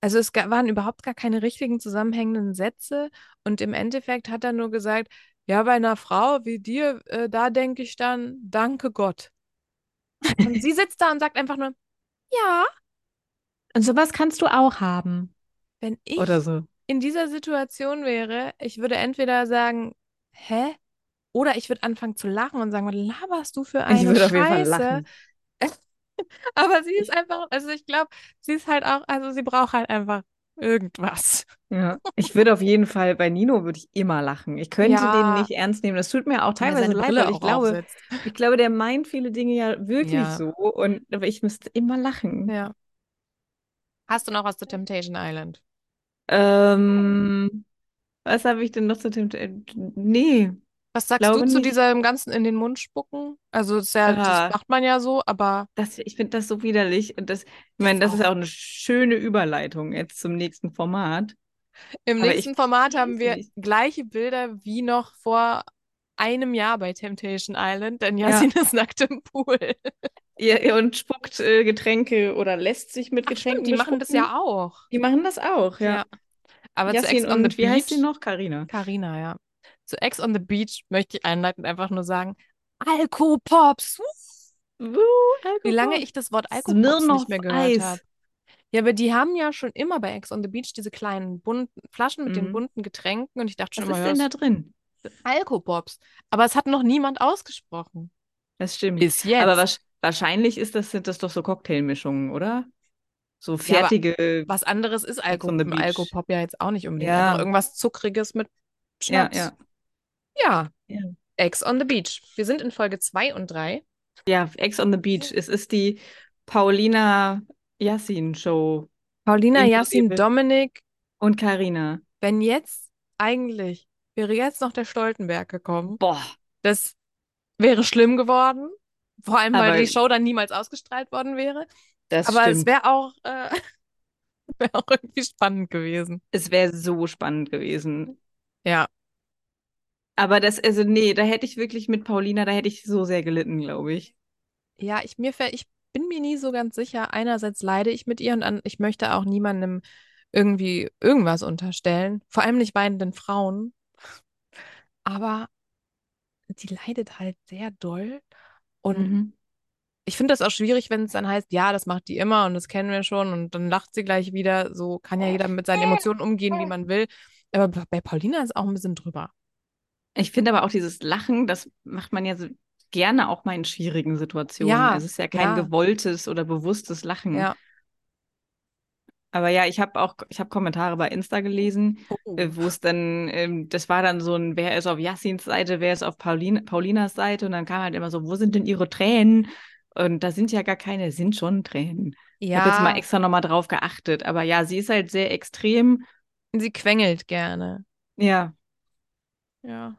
also es waren überhaupt gar keine richtigen zusammenhängenden Sätze und im Endeffekt hat er nur gesagt, ja, bei einer Frau wie dir, äh, da denke ich dann, danke Gott. Und sie sitzt da und sagt einfach nur, ja, Und sowas kannst du auch haben. wenn ich Oder so. in dieser Situation wäre, ich würde entweder sagen, hä? Oder ich würde anfangen zu lachen und sagen, was laberst du für Ich eine würde auf jeden Fall Scheiße? lachen. (laughs) Aber sie ist einfach, also ich glaube, sie ist halt auch, also sie braucht halt einfach irgendwas. Ja, ich würde auf jeden Fall, bei Nino würde ich immer lachen. Ich könnte den Ja, nicht ernst nehmen. Das tut mir auch teilweise leid, weil ich glaube, aufsetzt. ich glaube, der meint viele Dinge ja wirklich Ja, so. Und aber ich müsste immer lachen. ja. Hast du noch was zu Temptation Island? Ähm, was habe ich denn noch zu dem? äh, Nee, Was sagst du glaube zu diesem ganzen in den Mund spucken? Also das ja, das macht man ja so, aber das, ich finde das so widerlich. Und das, ich meine, das ist auch. eine schöne Überleitung jetzt zum nächsten Format. Im Aber nächsten ich Format haben wir nicht. gleiche Bilder wie noch vor einem Jahr bei Temptation Island, denn Ja, Yasin ist nackt im Pool. ihr und spuckt äh, Getränke oder lässt sich mit Ach stimmt, Getränken die machen das ja auch. Die machen das auch, ja. Ja. Aber zu Ex Yasin on the und wie heißt sie noch? Carina. Carina, ja. Zu Ex on the Beach möchte ich einleitend einfach nur sagen, Alkopops. Uh, Wie lange ich das Wort Alkopops nicht mehr gehört habe. Ja, aber die haben ja schon immer bei Ex on the Beach diese kleinen bunten Flaschen mit den Mhm. bunten Getränken und ich dachte schon Was immer, ist ja, denn da drin? Alkopops. Aber es hat noch niemand ausgesprochen. Das stimmt. Bis Aber jetzt. wasch- wahrscheinlich ist das, sind das doch so Cocktailmischungen, oder? So Ja, aber fertige was anderes ist Alko. Alkopop ja jetzt auch nicht unbedingt. Ja, irgendwas Zuckriges mit ja, Schnaps. ja. Ja, Ja, Ex on the Beach. Wir sind in Folge 2 und 3. ja Ex on the Beach. Es ist die Paulina Yassin Show Paulina, Yassin, Dominik, und Karina. wenn jetzt eigentlich, wäre jetzt noch der Stoltenberg gekommen, Boah, das wäre schlimm geworden. Vor allem, weil Aber- die Show dann niemals ausgestrahlt worden wäre. das Aber es stimmt. wäre auch, äh, (laughs) wär auch irgendwie spannend gewesen. Es wäre so spannend gewesen. Ja. Aber das, also nee, da hätte ich wirklich mit Paulina, da hätte ich so sehr gelitten, glaube ich. Ja, ich, mir, ich bin mir nie so ganz sicher. Einerseits leide ich mit ihr und an, ich möchte auch niemandem irgendwie irgendwas unterstellen. Vor allem nicht weinenden Frauen. Aber die leidet halt sehr doll. Und Mhm. ich finde das auch schwierig, wenn es dann heißt, ja, das macht die immer und das kennen wir schon und dann lacht sie gleich wieder. So kann ja jeder mit seinen Emotionen umgehen, wie man will. Aber bei Paulina ist auch ein bisschen drüber. Ich finde aber auch dieses Lachen, das macht man ja so gerne auch mal in schwierigen Situationen. Ja, es ist ja kein ja. gewolltes oder bewusstes Lachen. Ja. Aber ja, ich habe auch, ich habe Kommentare bei Insta gelesen, Oh. äh, wo es dann, ähm, das war dann so ein, wer ist auf Yassins Seite, wer ist auf Paulin, Paulinas Seite und dann kam halt immer so, wo sind denn ihre Tränen? Und da sind ja gar keine, sind schon Tränen. Ich habe jetzt mal Ja, extra nochmal drauf geachtet. Aber ja, sie ist halt sehr extrem. sie quengelt gerne. Ja, Ja.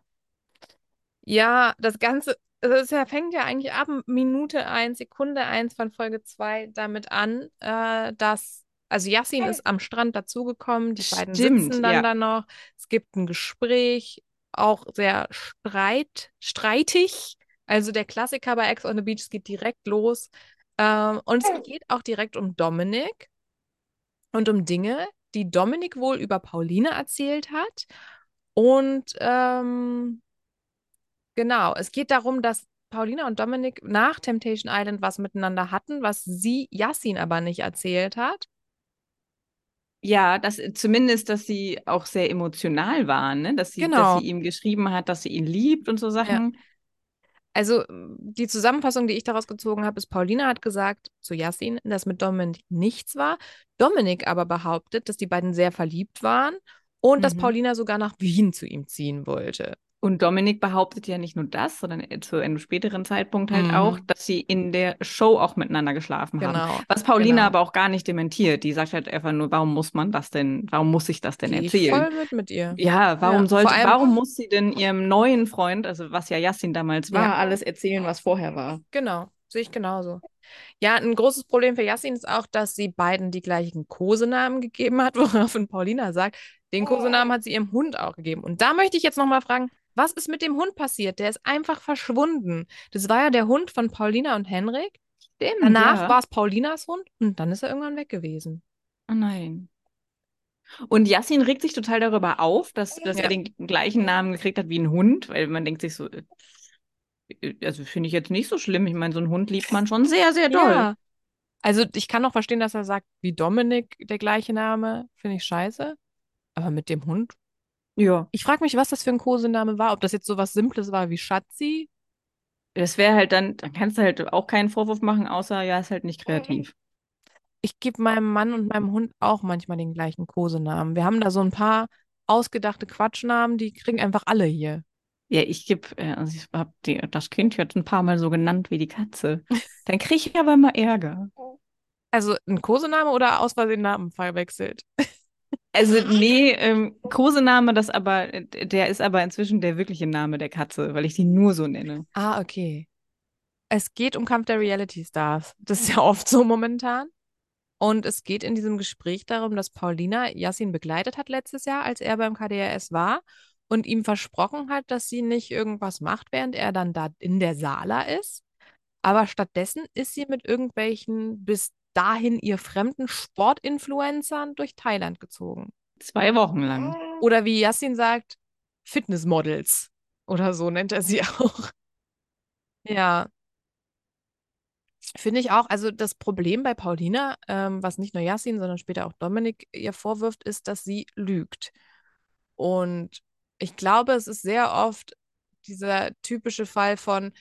Ja, das Ganze, also es ja- fängt ja eigentlich ab Minute 1, Sekunde 1 von Folge 2 damit an, äh, dass, also Yassin ist am Strand dazugekommen, die beiden Stimmt, sitzen dann ja. da noch, es gibt ein Gespräch, auch sehr streit, streitig. Also der Klassiker bei Ex on the Beach, es geht direkt los. Ähm, und es geht auch direkt um Dominik und um Dinge, die Dominik wohl über Pauline erzählt hat. Und ähm, genau, es geht darum, dass Paulina und Dominik nach Temptation Island was miteinander hatten, was sie Yassin aber nicht erzählt hat. ja, das, zumindest, dass sie auch sehr emotional war, ne? Dass sie, Genau. dass sie ihm geschrieben hat, dass sie ihn liebt und so Sachen. Also die Zusammenfassung, die ich daraus gezogen habe, ist, Paulina hat gesagt zu Yassin, dass mit Dominik nichts war. Dominik aber behauptet, dass die beiden sehr verliebt waren und dass Mhm. Paulina sogar nach Wien zu ihm ziehen wollte. Und Dominik behauptet ja nicht nur das, sondern zu einem späteren Zeitpunkt halt Mhm. auch, dass sie in der Show auch miteinander geschlafen haben. Genau. Was Paulina genau. aber auch gar nicht dementiert. Die sagt halt einfach nur, warum muss man das denn, warum muss ich das denn ich erzählen? voll mit mit ihr. Ja, warum Ja, sollte, warum muss sie denn ihrem neuen Freund, also was ja Yassin damals war, Ja. alles erzählen, was vorher war? Genau, sehe ich genauso. Ja, ein großes Problem für Yassin ist auch, dass sie beiden die gleichen Kosenamen gegeben hat, (laughs) woraufhin Paulina sagt, den Kosenamen hat sie ihrem Hund auch gegeben. Und da möchte ich jetzt nochmal fragen, was ist mit dem Hund passiert? Der ist einfach verschwunden. Das war ja der Hund von Paulina und Henrik. Stimmt, Danach ja. war es Paulinas Hund und dann ist er irgendwann weg gewesen. Oh nein. Und Yassin regt sich total darüber auf, dass, dass Ja. er den gleichen Namen gekriegt hat wie ein Hund, weil man denkt sich so, äh, also finde ich jetzt nicht so schlimm. Ich meine, so einen Hund liebt man schon sehr, sehr doll. Ja. Also ich kann auch verstehen, dass er sagt, wie Dominik der gleiche Name, finde ich scheiße. Aber mit dem Hund Ja. Ich frage mich, was das für ein Kosename war. Ob das jetzt so was Simples war wie Schatzi? Das wäre halt dann, dann kannst du halt auch keinen Vorwurf machen, außer ja, ist halt nicht kreativ. Ich gebe meinem Mann und meinem Hund auch manchmal den gleichen Kosenamen. Wir haben da so ein paar ausgedachte Quatschnamen, die kriegen einfach alle hier. Ja, ich gebe, äh, also ich habe das Kind jetzt ein paar Mal so genannt wie die Katze. Dann kriege ich aber immer Ärger. Also ein Kosename oder aus Versehen Namen verwechselt? (laughs) Also nee, ähm, Kosename, das aber, der ist aber inzwischen der wirkliche Name der Katze, weil ich sie nur so nenne. Ah, okay. Es geht um Kampf der Reality Stars. Das ist ja oft so momentan. Und es geht in diesem Gespräch darum, dass Paulina Yassin begleitet hat letztes Jahr, als er beim KDRS war und ihm versprochen hat, dass sie nicht irgendwas macht, während er dann da in der Sala ist. Aber stattdessen ist sie mit irgendwelchen bis dahin ihr fremden Sportinfluencern durch Thailand gezogen. Zwei Wochen lang. Oder wie Yassin sagt, Fitnessmodels. Oder so nennt er sie (laughs) auch. Ja. Finde ich auch. Also das Problem bei Paulina, ähm, was nicht nur Yassin, sondern später auch Dominik ihr vorwirft, ist, dass sie lügt. Und ich glaube, es ist sehr oft dieser typische Fall von,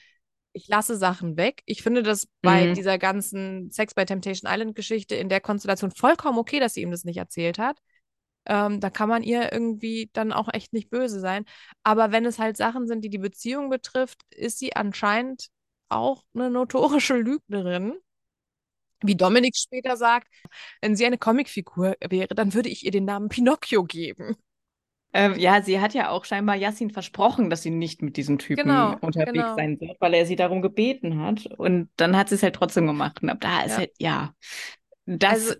ich lasse Sachen weg. Ich finde das bei Mhm. dieser ganzen Sex by Temptation Island Geschichte in der Konstellation vollkommen okay, dass sie ihm das nicht erzählt hat. Ähm, da kann man ihr irgendwie dann auch echt nicht böse sein. Aber wenn es halt Sachen sind, die die Beziehung betrifft, ist sie anscheinend auch eine notorische Lügnerin. Wie Dominik später sagt, wenn sie eine Comicfigur wäre, dann würde ich ihr den Namen Pinocchio geben. Ähm, ja, sie hat ja auch scheinbar Yassin versprochen, dass sie nicht mit diesem Typen Genau, unterwegs genau. sein wird, weil er sie darum gebeten hat. Und dann hat sie es halt trotzdem gemacht. Und ab da ist Ja. halt, ja, das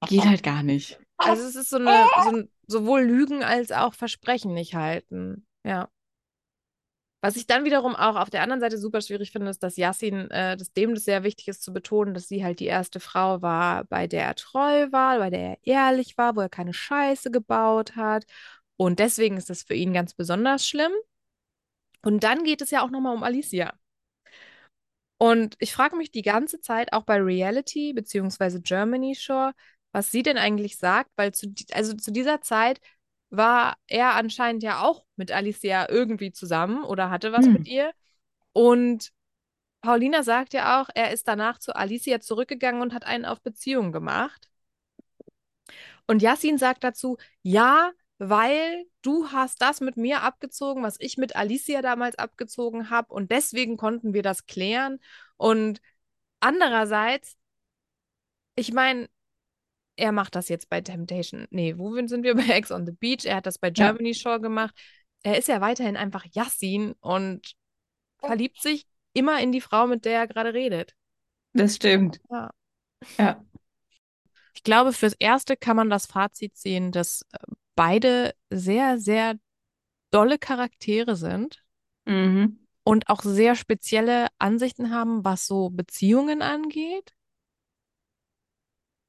Also- geht halt gar nicht. Also es ist so eine, so ein, sowohl Lügen als auch Versprechen nicht halten. Ja. Was ich dann wiederum auch auf der anderen Seite super schwierig finde, ist, dass Yassin, äh, dass dem das sehr wichtig ist zu betonen, dass sie halt die erste Frau war, bei der er treu war, bei der er ehrlich war, wo er keine Scheiße gebaut hat. Und deswegen ist das für ihn ganz besonders schlimm. Und dann geht es ja auch nochmal um Alicia. Und ich frage mich die ganze Zeit auch bei Reality beziehungsweise Germany Shore, was sie denn eigentlich sagt, weil zu, also zu dieser Zeit war er anscheinend ja auch mit Alicia irgendwie zusammen oder hatte was Hm. mit ihr. Und Paulina sagt ja auch, er ist danach zu Alicia zurückgegangen und hat einen auf Beziehung gemacht. Und Yassin sagt dazu, ja, weil du hast das mit mir abgezogen, was ich mit Alicia damals abgezogen habe und deswegen konnten wir das klären. Und andererseits, ich meine, er macht das jetzt bei Temptation. Nee, wo sind wir (laughs) bei Ex on the Beach? Er hat das bei Ja. Germany Shore gemacht. Er ist ja weiterhin einfach Yassin und verliebt sich immer in die Frau, mit der er gerade redet. Das stimmt. Ja. Ja. Ich glaube, fürs Erste kann man das Fazit ziehen, dass äh, beide sehr, sehr dolle Charaktere sind Mhm. und auch sehr spezielle Ansichten haben, was so Beziehungen angeht.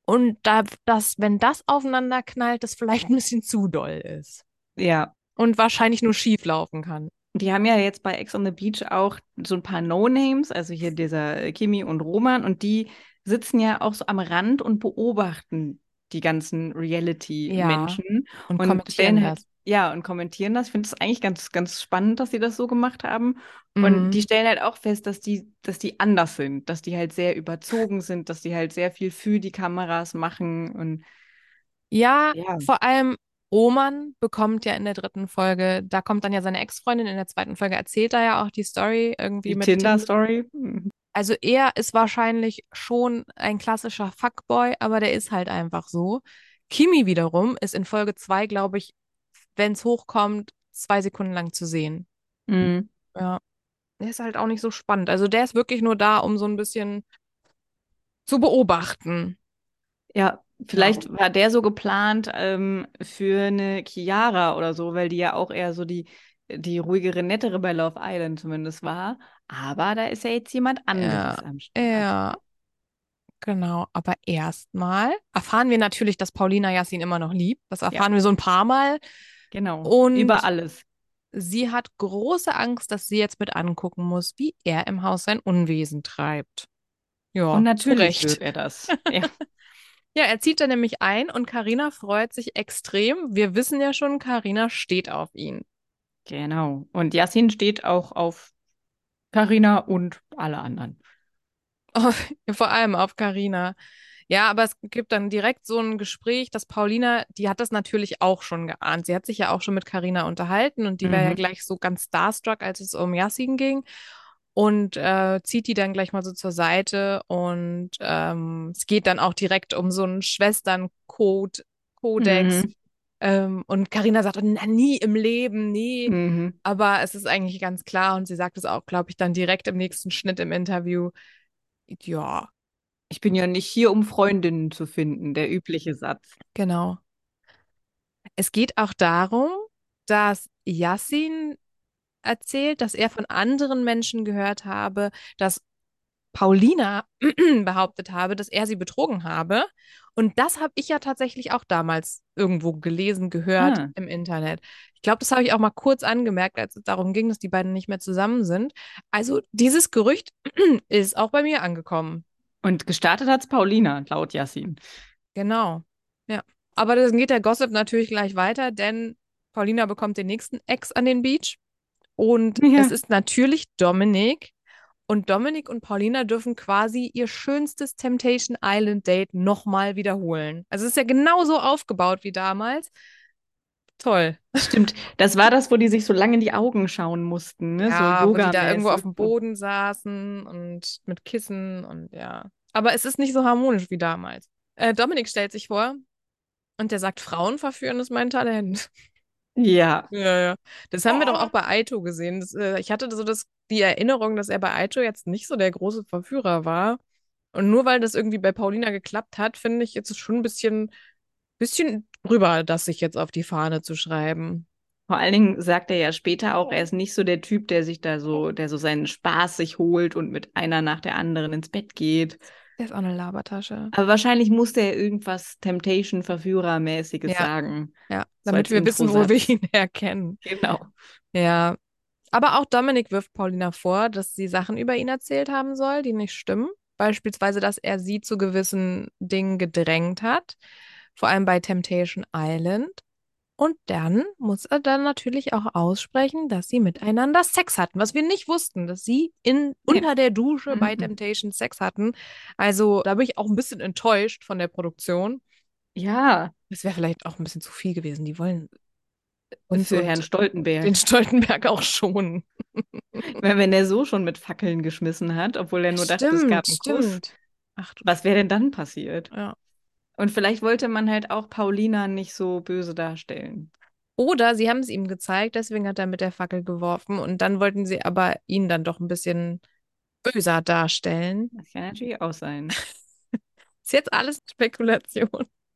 Und da, das, wenn das aufeinander knallt, das vielleicht ein bisschen zu doll ist Ja. und wahrscheinlich nur schief laufen kann. Die haben ja jetzt bei Ex on the Beach auch so ein paar No-Names, also hier dieser Kimi und Roman, und die sitzen ja auch so am Rand und beobachten die ganzen Reality-Menschen Und, und kommentieren das. ja, und kommentieren das. Ich finde es eigentlich ganz, ganz spannend, dass sie das so gemacht haben. Mhm. Und die stellen halt auch fest, dass die, dass die anders sind, dass die halt sehr überzogen sind, dass die halt sehr viel für die Kameras machen und Ja, Ja. vor allem Roman bekommt ja in der dritten Folge, da kommt dann ja seine Ex-Freundin, in der zweiten Folge erzählt er ja auch die Story irgendwie die mit Tinder. Tinder-Story. Also er ist wahrscheinlich schon ein klassischer Fuckboy, aber der ist halt einfach so. Kimi wiederum ist in Folge zwei, glaube ich, wenn es hochkommt, zwei Sekunden lang zu sehen. Mhm. Ja. Der ist halt auch nicht so spannend. Also der ist wirklich nur da, um so ein bisschen zu beobachten. Ja, vielleicht war der so geplant ähm, für eine Chiara oder so, weil die ja auch eher so die, die ruhigere, nettere bei Love Island zumindest war. Aber da ist ja jetzt jemand anderes am Start. Ja, genau. Aber erstmal erfahren wir natürlich, dass Paulina Yassin immer noch liebt. Das erfahren wir so ein paar Mal. Genau. Und- Über alles. Sie hat große Angst, dass sie jetzt mit angucken muss, wie er im Haus sein Unwesen treibt. Ja, Und natürlich wird er das. (laughs) Ja. Ja, er zieht dann nämlich ein und Karina freut sich extrem. Wir wissen ja schon, Karina steht auf ihn. Genau. Und Yassin steht auch auf Carina und alle anderen. (laughs) Vor allem auf Karina. Ja, aber es gibt dann direkt so ein Gespräch, dass Paulina, die hat das natürlich auch schon geahnt. Sie hat sich ja auch schon mit Karina unterhalten und die war ja Mhm. gleich so ganz starstruck, als es um Yassin ging. Und äh, zieht die dann gleich mal so zur Seite und ähm, es geht dann auch direkt um so einen Schwesterncode, Kodex. Mhm. Ähm, und Karina sagt, na, nie im Leben, nie. Mhm. Aber es ist eigentlich ganz klar und sie sagt es auch, glaube ich, dann direkt im nächsten Schnitt im Interview. Ja, Ich bin ja nicht hier, um Freundinnen zu finden, der übliche Satz. genau. Es geht auch darum, dass Yassin erzählt, dass er von anderen Menschen gehört habe, dass Paulina (clears throat) behauptet habe, dass er sie betrogen habe. Und das habe ich ja tatsächlich auch damals irgendwo gelesen, gehört Ah. im Internet. Ich glaube, das habe ich auch mal kurz angemerkt, als es darum ging, dass die beiden nicht mehr zusammen sind. Also dieses Gerücht (clears throat) ist auch bei mir angekommen. Und gestartet hat's Paulina, laut Yassin. Genau. Ja. Aber dann geht der Gossip natürlich gleich weiter, denn Paulina bekommt den nächsten Ex an den Beach. Und Ja. es ist natürlich Dominik. Und Dominik und Paulina dürfen quasi ihr schönstes Temptation Island Date nochmal wiederholen. Also es ist ja genauso aufgebaut wie damals. Toll. Stimmt. Das war das, wo die sich so lange in die Augen schauen mussten, ne? Ja, so wo die da irgendwo auf dem Boden saßen und mit Kissen und ja. Aber es ist nicht so harmonisch wie damals. Äh, Dominik stellt sich vor und der sagt, Frauen verführen ist mein Talent. Ja. Ja, ja. Das haben wir doch auch bei Aito gesehen. Das, äh, ich hatte so das, die Erinnerung, dass er bei Aito jetzt nicht so der große Verführer war. Und nur weil das irgendwie bei Paulina geklappt hat, finde ich jetzt schon ein bisschen, bisschen drüber, das sich jetzt auf die Fahne zu schreiben. Vor allen Dingen sagt er ja später auch, er ist nicht so der Typ, der sich da so, der so seinen Spaß sich holt und mit einer nach der anderen ins Bett geht. Der ist auch eine Labertasche. Aber wahrscheinlich musste er irgendwas Temptation-Verführer-mäßiges Ja. sagen. Ja, damit wir wissen, wo wir ihn (laughs) erkennen. Genau. Ja. Aber auch Dominik wirft Paulina vor, dass sie Sachen über ihn erzählt haben soll, die nicht stimmen. Beispielsweise, dass er sie zu gewissen Dingen gedrängt hat, vor allem bei Temptation Island. Und dann muss er dann natürlich auch aussprechen, dass sie miteinander Sex hatten, was wir nicht wussten, dass sie in, unter der Dusche bei Mhm. Temptation Sex hatten. Also da bin ich auch ein bisschen enttäuscht von der Produktion. Ja, Das wäre vielleicht auch ein bisschen zu viel gewesen. Die wollen uns für und Herrn Stoltenberg. den Stoltenberg auch schonen. (laughs) Wenn, wenn er so schon mit Fackeln geschmissen hat, obwohl er nur dachte, es gab einen Kuss. Ach. Was wäre denn dann passiert? Ja. Und vielleicht wollte man halt auch Paulina nicht so böse darstellen. Oder sie haben es ihm gezeigt, deswegen hat er mit der Fackel geworfen und dann wollten sie aber ihn dann doch ein bisschen böser darstellen. Das kann natürlich auch sein. (laughs) Ist jetzt alles Spekulation.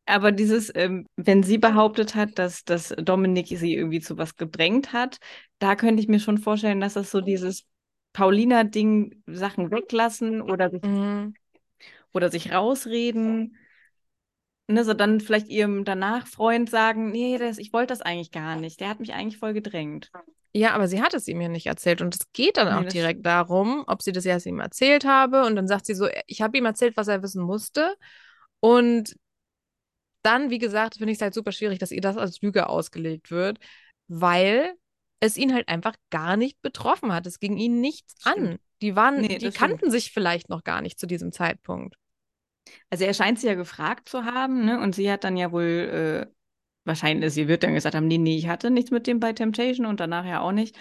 Aber dieses, ähm, wenn sie behauptet hat, dass, dass Dominik sie irgendwie zu was gedrängt hat, da könnte ich mir schon vorstellen, dass das so dieses Paulina-Ding, Sachen weglassen oder sich, Mhm. oder sich rausreden. Ne, so dann vielleicht ihrem danach Freund sagen, nee, das, ich wollte das eigentlich gar nicht. Der hat mich eigentlich voll gedrängt. Ja, aber sie hat es ihm ja nicht erzählt und es geht dann Nee, auch direkt darum, ob sie das erst ihm erzählt habe und dann sagt sie so, ich habe ihm erzählt, was er wissen musste und dann, wie gesagt, finde ich es halt super schwierig, dass ihr das als Lüge ausgelegt wird, weil es ihn halt einfach gar nicht betroffen hat. Es ging ihn nichts an. Stimmt. Die waren, Nee, die das stimmt. kannten sich vielleicht noch gar nicht zu diesem Zeitpunkt. Also er scheint sie ja gefragt zu haben, ne? Und sie hat dann ja wohl, äh, wahrscheinlich, sie wird dann gesagt haben, nee, nee, ich hatte nichts mit dem bei Temptation und danach ja auch nicht.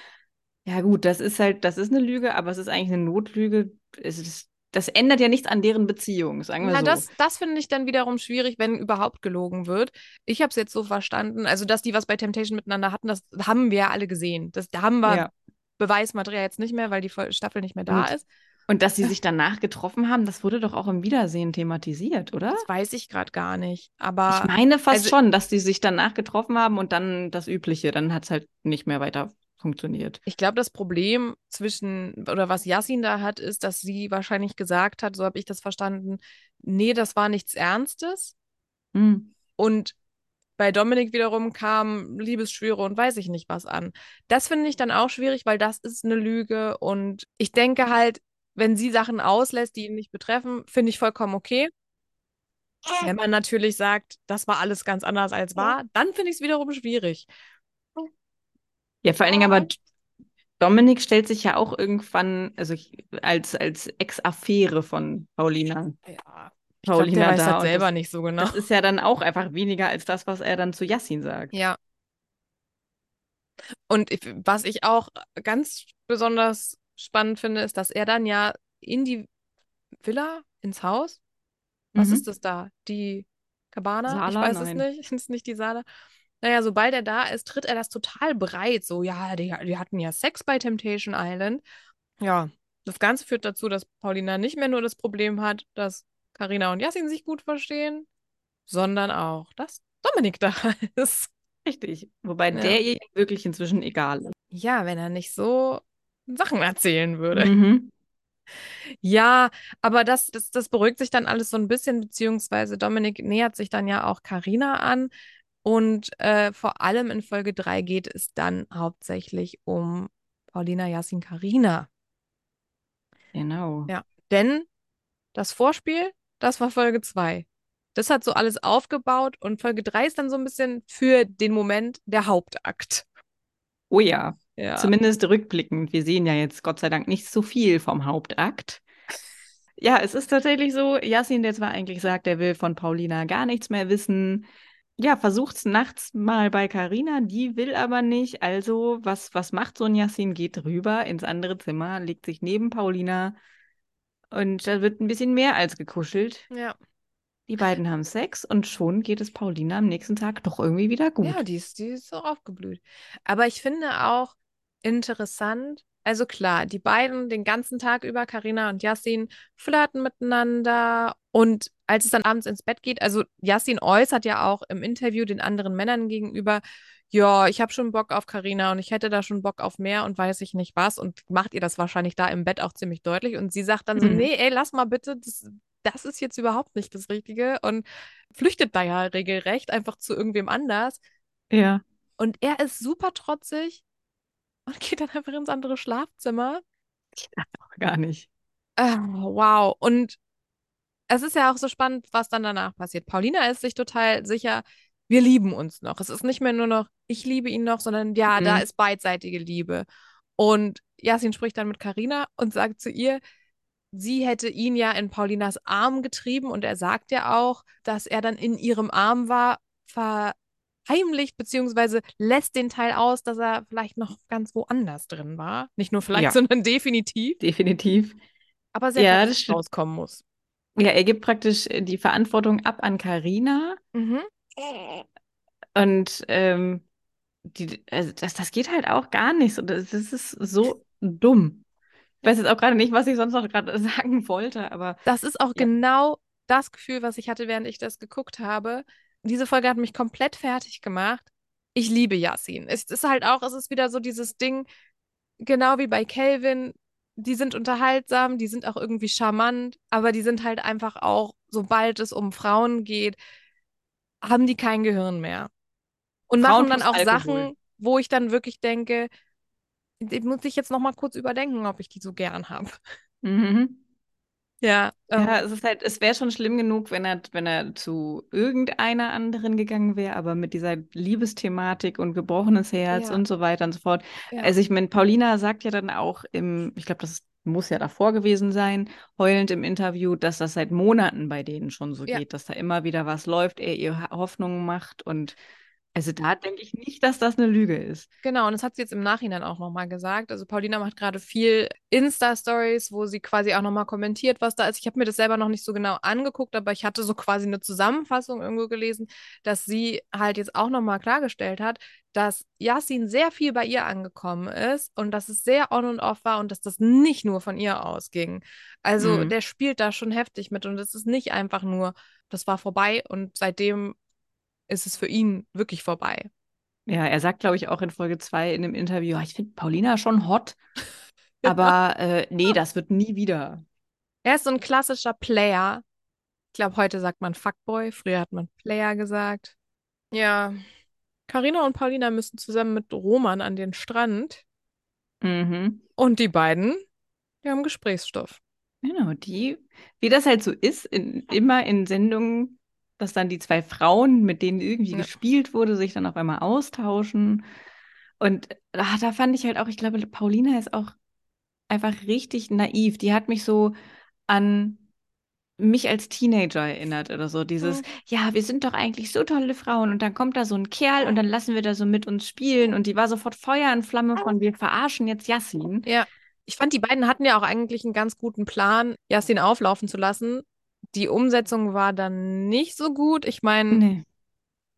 Ja gut, das ist halt, das ist eine Lüge, aber es ist eigentlich eine Notlüge. Es ist, das ändert ja nichts an deren Beziehung, sagen wir Na, so. das, das finde ich dann wiederum schwierig, wenn überhaupt gelogen wird. Ich habe es jetzt so verstanden, also dass die was bei Temptation miteinander hatten, das haben wir ja alle gesehen. Das, da haben wir Ja. Beweismaterial jetzt nicht mehr, weil die Staffel nicht mehr da Und- ist. Und dass sie sich danach getroffen haben, das wurde doch auch im Wiedersehen thematisiert, oder? Das weiß ich gerade gar nicht. Aber Ich meine fast also- schon, dass die sich danach getroffen haben und dann das Übliche, dann hat es halt nicht mehr weiter funktioniert. ich glaube, das Problem zwischen, oder was Yassin da hat, ist, dass sie wahrscheinlich gesagt hat, so habe ich das verstanden, nee, das war nichts Ernstes. Hm. Und bei Dominik wiederum kam Liebesschwüre und weiß ich nicht was an. Das finde ich dann auch schwierig, weil das ist eine Lüge. Und ich denke halt, wenn sie Sachen auslässt, die ihn nicht betreffen, finde ich vollkommen okay. Wenn man natürlich sagt, das war alles ganz anders als war, dann finde ich es wiederum schwierig. Ja, vor allen Dingen aber Dominik stellt sich ja auch irgendwann, also als, als Ex-Affäre von Paulina. Ja, ich glaube, der Paulina weiß da das und selber das- nicht so genau. Das ist ja dann auch einfach weniger als das, was er dann zu Yassin sagt. Ja. Und ich, was ich auch ganz besonders spannend finde, ist, dass er dann ja in die Villa, ins Haus, was Mhm. ist das da? Die Cabana? Ich Sala? weiß Nein. (laughs) es nicht. Ist nicht die Sala. Naja, sobald er da ist, tritt er das total breit. So, ja, die, die hatten ja Sex bei Temptation Island. Ja, das Ganze führt dazu, dass Paulina nicht mehr nur das Problem hat, dass Karina und Yassin sich gut verstehen, sondern auch, dass Dominik da (laughs) ist. Richtig. Wobei Ja. der ihr wirklich inzwischen egal ist. Ja, wenn er nicht so Sachen erzählen würde. Mhm. Ja, aber das, das, das beruhigt sich dann alles so ein bisschen, beziehungsweise Dominik nähert sich dann ja auch Karina an. Und äh, vor allem in Folge 3 geht es dann hauptsächlich um Paulina Yassin Karina. Genau. Ja. Denn das Vorspiel, das war Folge 2. Das hat so alles aufgebaut und Folge 3 ist dann so ein bisschen für den Moment der Hauptakt. Oh ja. Ja. Zumindest rückblickend. Wir sehen ja jetzt Gott sei Dank nicht so viel vom Hauptakt. Ja, es ist tatsächlich so, Yassin, der zwar eigentlich sagt, er will von Paulina gar nichts mehr wissen, ja, versucht's nachts mal bei Karina, die will aber nicht. Also, was, was macht so ein Yassin? Geht rüber ins andere Zimmer, legt sich neben Paulina Und da wird ein bisschen mehr als gekuschelt. Ja. Die beiden haben Sex und schon geht es Paulina am nächsten Tag doch irgendwie wieder gut. Ja, die ist, die ist so aufgeblüht. Aber ich finde auch interessant, also klar, die beiden den ganzen Tag über, Karina und Yassin, flirten miteinander. Und als es dann abends ins Bett geht, also Yassin äußert ja auch im Interview den anderen Männern gegenüber, ja, ich habe schon Bock auf Karina und ich hätte da schon Bock auf mehr und weiß ich nicht was. Und macht ihr das wahrscheinlich da im Bett auch ziemlich deutlich. Und sie sagt dann so, Mhm. nee, ey, lass mal bitte, das, das ist jetzt überhaupt nicht das Richtige. Und flüchtet da ja regelrecht einfach zu irgendwem anders. Ja. Und er ist super trotzig und (laughs) geht dann einfach ins andere Schlafzimmer. Gar nicht. Ah, wow. Und es ist ja auch so spannend, was dann danach passiert. Paulina ist sich total sicher, wir lieben uns noch. Es ist nicht mehr nur noch, ich liebe ihn noch, sondern ja, da Mhm. ist beidseitige Liebe. Und Yasin spricht dann mit Karina und sagt zu ihr, sie hätte ihn ja in Paulinas Arm getrieben und er sagt ja auch, dass er dann in ihrem Arm war, verheimlicht, beziehungsweise lässt den Teil aus, dass er vielleicht noch ganz woanders drin war. Nicht nur vielleicht, Ja. sondern definitiv. Definitiv. Aber sehr Ja, das rauskommen muss. Ja, er gibt praktisch äh, die Verantwortung ab an Karina Mhm. und ähm, die, also das, das geht halt auch gar nicht. so. Das, das ist so dumm. Ich weiß jetzt auch gerade nicht, was ich sonst noch gerade (laughs) sagen wollte, aber Das ist auch Ja. genau das Gefühl, was ich hatte, während ich das geguckt habe. Diese Folge hat mich komplett fertig gemacht. Ich liebe Yasin. Es ist halt auch, es ist wieder so dieses Ding, genau wie bei Calvin, die sind unterhaltsam, die sind auch irgendwie charmant, aber die sind halt einfach auch, sobald es um Frauen geht, haben die kein Gehirn mehr. Und Frauen machen dann auch Alkohol. Sachen, wo ich dann wirklich denke, die muss ich jetzt noch mal kurz überdenken, ob ich die so gern habe. mhm. Ja, ähm, Ja, es ist halt, es wäre schon schlimm genug, wenn er, wenn er zu irgendeiner anderen gegangen wäre, aber mit dieser Liebesthematik und gebrochenes Herz Ja. und so weiter und so fort. ja. Also ich meine, Paulina sagt ja dann auch im, ich glaube, das muss ja davor gewesen sein, heulend im Interview, dass das seit Monaten bei denen schon so geht, dass da immer wieder was läuft, er ihr Hoffnungen macht und also da denke ich nicht, dass das eine Lüge ist. Genau, und das hat sie jetzt im Nachhinein auch nochmal gesagt. Also Paulina macht gerade viel Insta-Stories, wo sie quasi auch nochmal kommentiert, was da ist. Ich habe mir das selber noch nicht so genau angeguckt, aber ich hatte so quasi eine Zusammenfassung irgendwo gelesen, dass sie halt jetzt auch nochmal klargestellt hat, dass Yasin sehr viel bei ihr angekommen ist und dass es sehr on und off war und dass das nicht nur von ihr ausging. Also Mhm. der spielt da schon heftig mit und es ist nicht einfach nur, das war vorbei und seitdem ist es für ihn wirklich vorbei. Ja, er sagt, glaube ich, auch in Folge 2 in einem Interview, "Ja, ich finde Paulina schon hot, (laughs) aber äh, nee, das wird nie wieder. Er ist so ein klassischer Player. Ich glaube, heute sagt man Fuckboy, früher hat man Player gesagt. Ja, Carina und Paulina müssen zusammen mit Roman an den Strand Mhm. und die beiden, die haben Gesprächsstoff. Genau, die, wie das halt so ist, in, immer in Sendungen, dass dann die zwei Frauen, mit denen irgendwie Ja. gespielt wurde, sich dann auf einmal austauschen. Und ah, da fand ich halt auch, ich glaube, Paulina ist auch einfach richtig naiv. Die hat mich so an mich als Teenager erinnert oder so. Dieses, Mhm. ja, wir sind doch eigentlich so tolle Frauen und dann kommt da so ein Kerl und dann lassen wir da so mit uns spielen und die war sofort Feuer und Flamme von, wir verarschen jetzt Yassin. Ja, ich fand, die beiden hatten ja auch eigentlich einen ganz guten Plan, Yasin auflaufen zu lassen. Die Umsetzung war dann nicht so gut. Ich meine, Nee.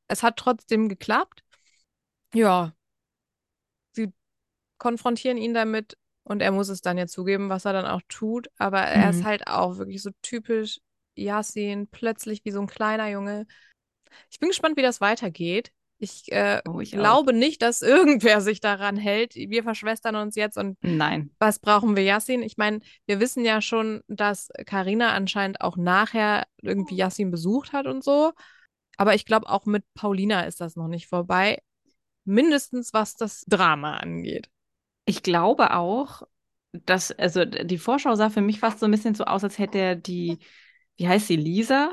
es hat trotzdem geklappt. Ja, sie konfrontieren ihn damit und er muss es dann ja zugeben, was er dann auch tut. Aber er ist Mhm. halt auch wirklich so typisch Yasin, plötzlich wie so ein kleiner Junge. Ich bin gespannt, wie das weitergeht. Ich äh, Oh, ich auch. glaube nicht, dass (laughs) irgendwer sich daran hält. Wir verschwestern uns jetzt und Nein. was brauchen wir Yassin? Ich meine, wir wissen ja schon, dass Karina anscheinend auch nachher irgendwie Yassin besucht hat und so. Aber ich glaube, auch mit Paulina ist das noch nicht vorbei. Mindestens was das Drama angeht. Ich glaube auch, dass, also die Vorschau sah für mich fast so ein bisschen so aus, als hätte er die, wie heißt sie, Lisa?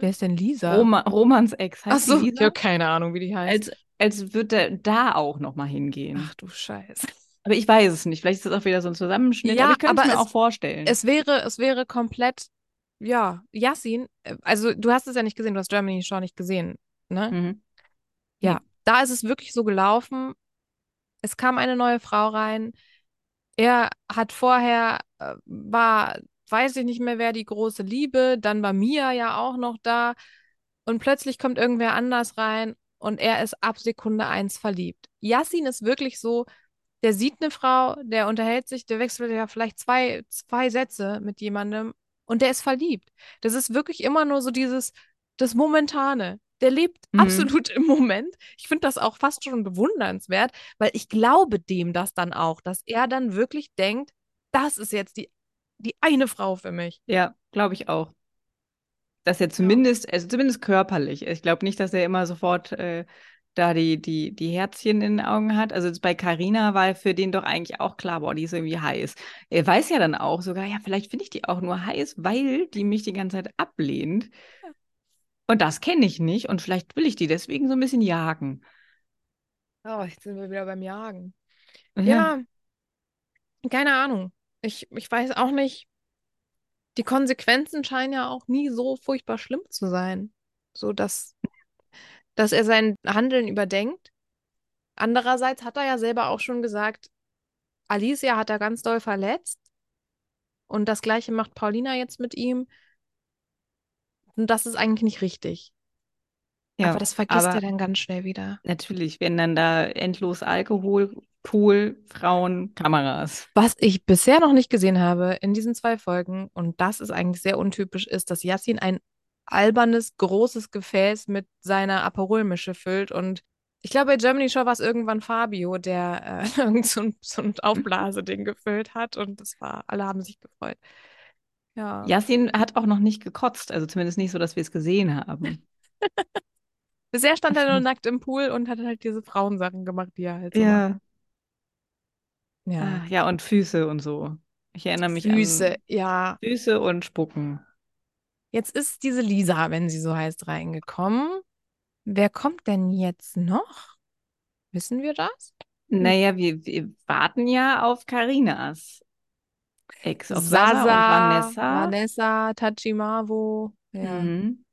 Wer ist denn Lisa? Roma, Romans Ex, Ach heißt so, sie ich Lisa? habe keine Ahnung, wie die heißt. Als, als würde er da auch nochmal hingehen. Ach du Scheiße. Aber ich weiß es nicht. Vielleicht ist das auch wieder so ein Zusammenschnitt, Ja, aber ich könnte es aber mir es- auch vorstellen. Es wäre, es wäre komplett, ja, Yassin, äh, also du hast es ja nicht gesehen, du hast Germany schon nicht gesehen, ne? mhm. Ja, da ist es wirklich so gelaufen. Es kam eine neue Frau rein. er hat vorher, äh, war, weiß ich nicht mehr, wer die große Liebe, dann war Mia ja auch noch da und plötzlich kommt irgendwer anders rein und er ist ab Sekunde eins verliebt. Yassin ist wirklich so, der sieht eine Frau, der unterhält sich, der wechselt ja vielleicht zwei, zwei Sätze mit jemandem und der ist verliebt. Das ist wirklich immer nur so dieses, das Momentane. Der lebt Mhm. absolut im Moment. Ich finde das auch fast schon bewundernswert, weil ich glaube dem das dann auch, dass er dann wirklich denkt, das ist jetzt die, die eine Frau für mich. Ja, glaube ich auch. Dass er zumindest, also zumindest körperlich. Ich glaube nicht, dass er immer sofort äh, da die, die, die Herzchen in den Augen hat. Also jetzt bei Carina war für den doch eigentlich auch klar, boah, die ist irgendwie heiß. Er weiß ja dann auch sogar, ja, vielleicht finde ich die auch nur heiß, weil die mich die ganze Zeit ablehnt. Ja. Und das kenne ich nicht und vielleicht will ich die deswegen so ein bisschen jagen. Oh, jetzt sind wir wieder beim Jagen. Ja, Ja, keine Ahnung. Ich, ich weiß auch nicht. Die Konsequenzen scheinen ja auch nie so furchtbar schlimm zu sein. So dass, dass er sein Handeln überdenkt. Andererseits hat er ja selber auch schon gesagt, Alicia hat er ganz doll verletzt. Und das Gleiche macht Paulina jetzt mit ihm. Und das ist eigentlich nicht richtig. ja, Aber das vergisst aber er dann ganz schnell wieder. natürlich, wenn dann da endlos Alkohol, Pool, Frauen, Kameras. Was ich bisher noch nicht gesehen habe in diesen zwei Folgen, und das ist eigentlich sehr untypisch, ist, dass Yassin ein albernes, großes Gefäß mit seiner Aperol-Mische füllt. Und ich glaube, bei Germany Show war es irgendwann Fabio, der äh, (laughs) irgend so ein, so ein Aufblaseding gefüllt hat. Und das war, alle haben sich gefreut. Ja. Yasin hat auch noch nicht gekotzt, also zumindest nicht so, dass wir es gesehen haben. (laughs) Bisher stand er nur nackt im Pool und hat halt diese Frauensachen gemacht, die er halt so macht. Ja. Ah, ja, und Füße und so. Ich erinnere mich Füße, an ja. Füße und Spucken. Jetzt ist diese Lisa, wenn sie so heißt, reingekommen. Wer kommt denn jetzt noch? Wissen wir das? Naja, wir, wir warten ja auf Karinas Ex, auf Sasa, Sasa, und Vanessa. Vanessa, Tachimavo. Ja. Mhm.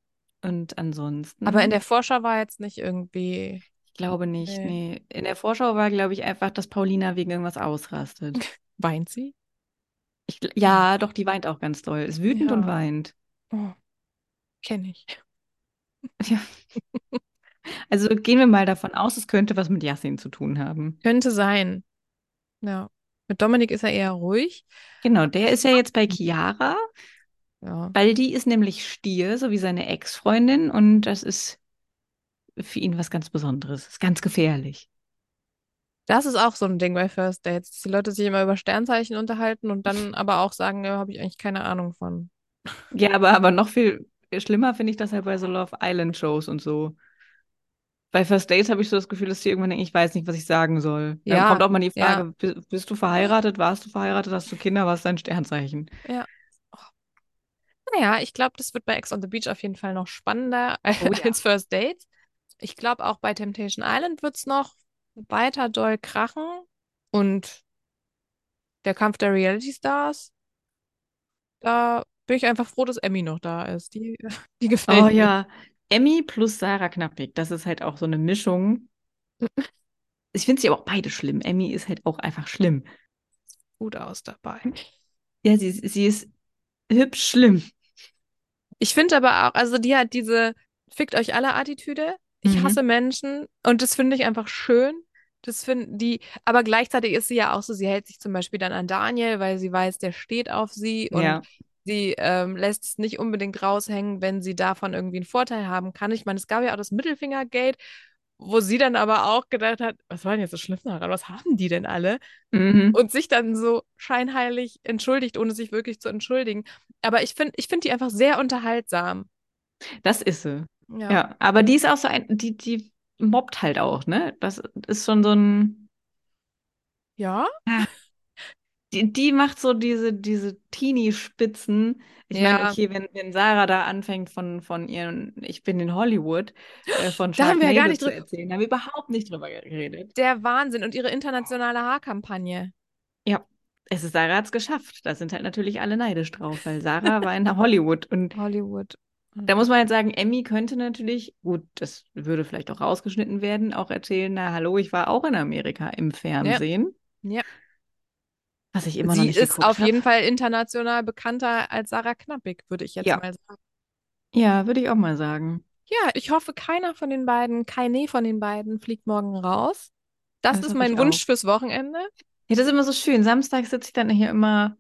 Und ansonsten, Aber in der Vorschau war jetzt nicht irgendwie. Ich glaube nicht, Nee. nee. In der Vorschau war, glaube ich, einfach, dass Paulina wegen irgendwas ausrastet. (laughs) Weint sie? Ich, ja, doch, die weint auch ganz doll. Ist wütend und Ja. weint. Oh, kenne ich. (laughs) Ja. Also gehen wir mal davon aus, es könnte was mit Yasin zu tun haben. Könnte sein. Ja. Mit Dominik ist er eher ruhig. Genau, der ist ja jetzt bei Chiara, Ja. weil die ist nämlich Stier, so wie seine Ex-Freundin, und das ist für ihn was ganz Besonderes. Ist ganz gefährlich. Das ist auch so ein Ding bei First Dates, dass die Leute sich immer über Sternzeichen unterhalten und dann (laughs) aber auch sagen, ja, habe ich eigentlich keine Ahnung von. Ja, aber, aber noch viel schlimmer finde ich das halt bei so Love Island Shows und so. Bei First Dates habe ich so das Gefühl, dass die irgendwann denken, ich weiß nicht, was ich sagen soll. Dann Ja, kommt auch mal die ja. Frage, bi- bist du verheiratet? Warst du verheiratet? Hast du Kinder? Was ist dein Sternzeichen? Ja. Oh. Naja, ich glaube, das wird bei Ex on the Beach auf jeden Fall noch spannender (laughs) Oh ja. als First Dates. Ich glaube, auch bei Temptation Island wird es noch weiter doll krachen. Und der Kampf der Reality Stars, da bin ich einfach froh, dass Emmy noch da ist. Die, (laughs) die gefällt Oh mir. ja, Emmy plus Sarah Knappig, das ist halt auch so eine Mischung. Ich finde sie aber auch beide schlimm. Emmy ist halt auch einfach schlimm. Gut aus dabei. Ja, sie, sie ist hübsch schlimm. Ich finde aber auch, also die hat diese Fickt euch alle Attitüde. Ich Mhm. hasse Menschen und das finde ich einfach schön. Das finden die, aber gleichzeitig ist sie ja auch so, sie hält sich zum Beispiel dann an Daniel, weil sie weiß, der steht auf sie und Ja. sie ähm, lässt es nicht unbedingt raushängen, wenn sie davon irgendwie einen Vorteil haben kann. Ich meine, es gab ja auch das Mittelfinger-Gate, wo sie dann aber auch gedacht hat, was war denn jetzt so schlimm daran? Was haben die denn alle? Mhm. Und sich dann so scheinheilig entschuldigt, ohne sich wirklich zu entschuldigen. Aber ich finde, ich finde die einfach sehr unterhaltsam. Das ist sie. Ja. Ja, aber die ist auch so ein, die, die mobbt halt auch, ne? Das ist schon so ein, Ja? die, die macht so diese, diese Teenie-Spitzen. Ich meine, Ja. okay, wenn, wenn Sarah da anfängt von, von ihren, ich bin in Hollywood, äh, von Da haben wir ja gar nicht zu drüber- erzählen, haben wir überhaupt nicht drüber geredet. Der Wahnsinn und ihre internationale Haarkampagne. Ja, es ist, Sarah hat es geschafft. Da sind halt natürlich alle neidisch drauf, weil Sarah war in Hollywood und Hollywood. Da muss man jetzt sagen, Emmy könnte natürlich, gut, das würde vielleicht auch rausgeschnitten werden, auch erzählen, na hallo, ich war auch in Amerika im Fernsehen. Ja. Was ich immer noch Sie nicht ist geguckt auf habe. jeden Fall international bekannter als Sarah Knappig, würde ich jetzt Ja. mal sagen. Ja, würde ich auch mal sagen. Ja, ich hoffe, keiner von den beiden, keine von den beiden fliegt morgen raus. Das Das ist mein Wunsch auch. fürs Wochenende. Ja, das ist immer so schön. Samstag sitze ich dann hier immer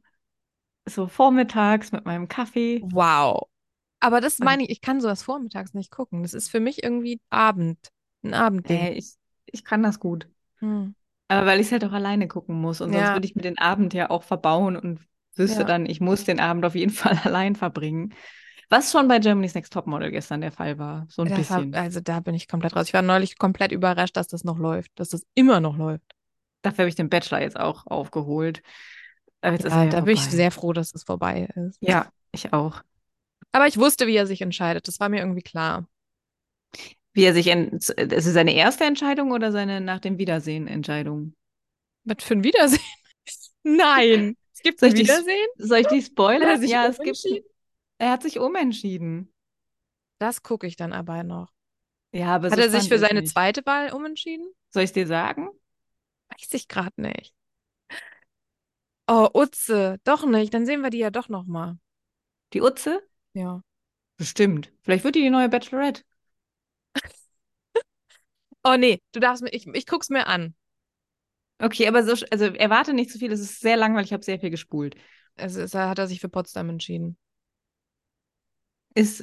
so vormittags mit meinem Kaffee. Wow. Aber das meine ich, ich kann sowas vormittags nicht gucken. Das ist für mich irgendwie Abend, ein Abendding. äh, ich, ich kann das gut. Hm. Aber weil ich es halt auch alleine gucken muss. Und sonst Ja. würde ich mir den Abend ja auch verbauen und wüsste Ja. dann, ich muss den Abend auf jeden (laughs) Fall allein verbringen. Was schon bei Germany's Next Topmodel gestern der Fall war. So ein Das bisschen. also da bin ich komplett raus. Ich war neulich komplett überrascht, dass das noch läuft, dass das immer noch läuft. Dafür habe ich den Bachelor jetzt auch aufgeholt. Aber jetzt Ja, da bin ich vorbei. sehr froh, dass es vorbei ist. Ja, ich auch. Aber ich wusste, wie er sich entscheidet. Das war mir irgendwie klar. Wie er sich, en- ist es seine erste Entscheidung oder seine nach dem Wiedersehen Entscheidung? Was für ein Wiedersehen? (laughs) Nein. Es gibt Soll ein ich die- Wiedersehen? Soll ich die (laughs) er spoilern? Ja, es gibt. Er hat sich umentschieden. Das gucke ich dann aber noch. Ja, aber Hat so er sich für seine nicht. zweite Wahl umentschieden? Soll ich es dir sagen? Weiß ich gerade nicht. Oh, Utze. Doch nicht. Dann sehen wir die ja doch noch mal. Die Utze? Ja. Bestimmt. Vielleicht wird die die neue Bachelorette. (laughs) Oh nee, du darfst mir, ich, ich guck's mir an. Okay, aber so, also erwarte nicht zu viel. Es ist sehr langweilig. Ich habe sehr viel gespult. Also ist, hat er sich für Potsdam entschieden. Ist,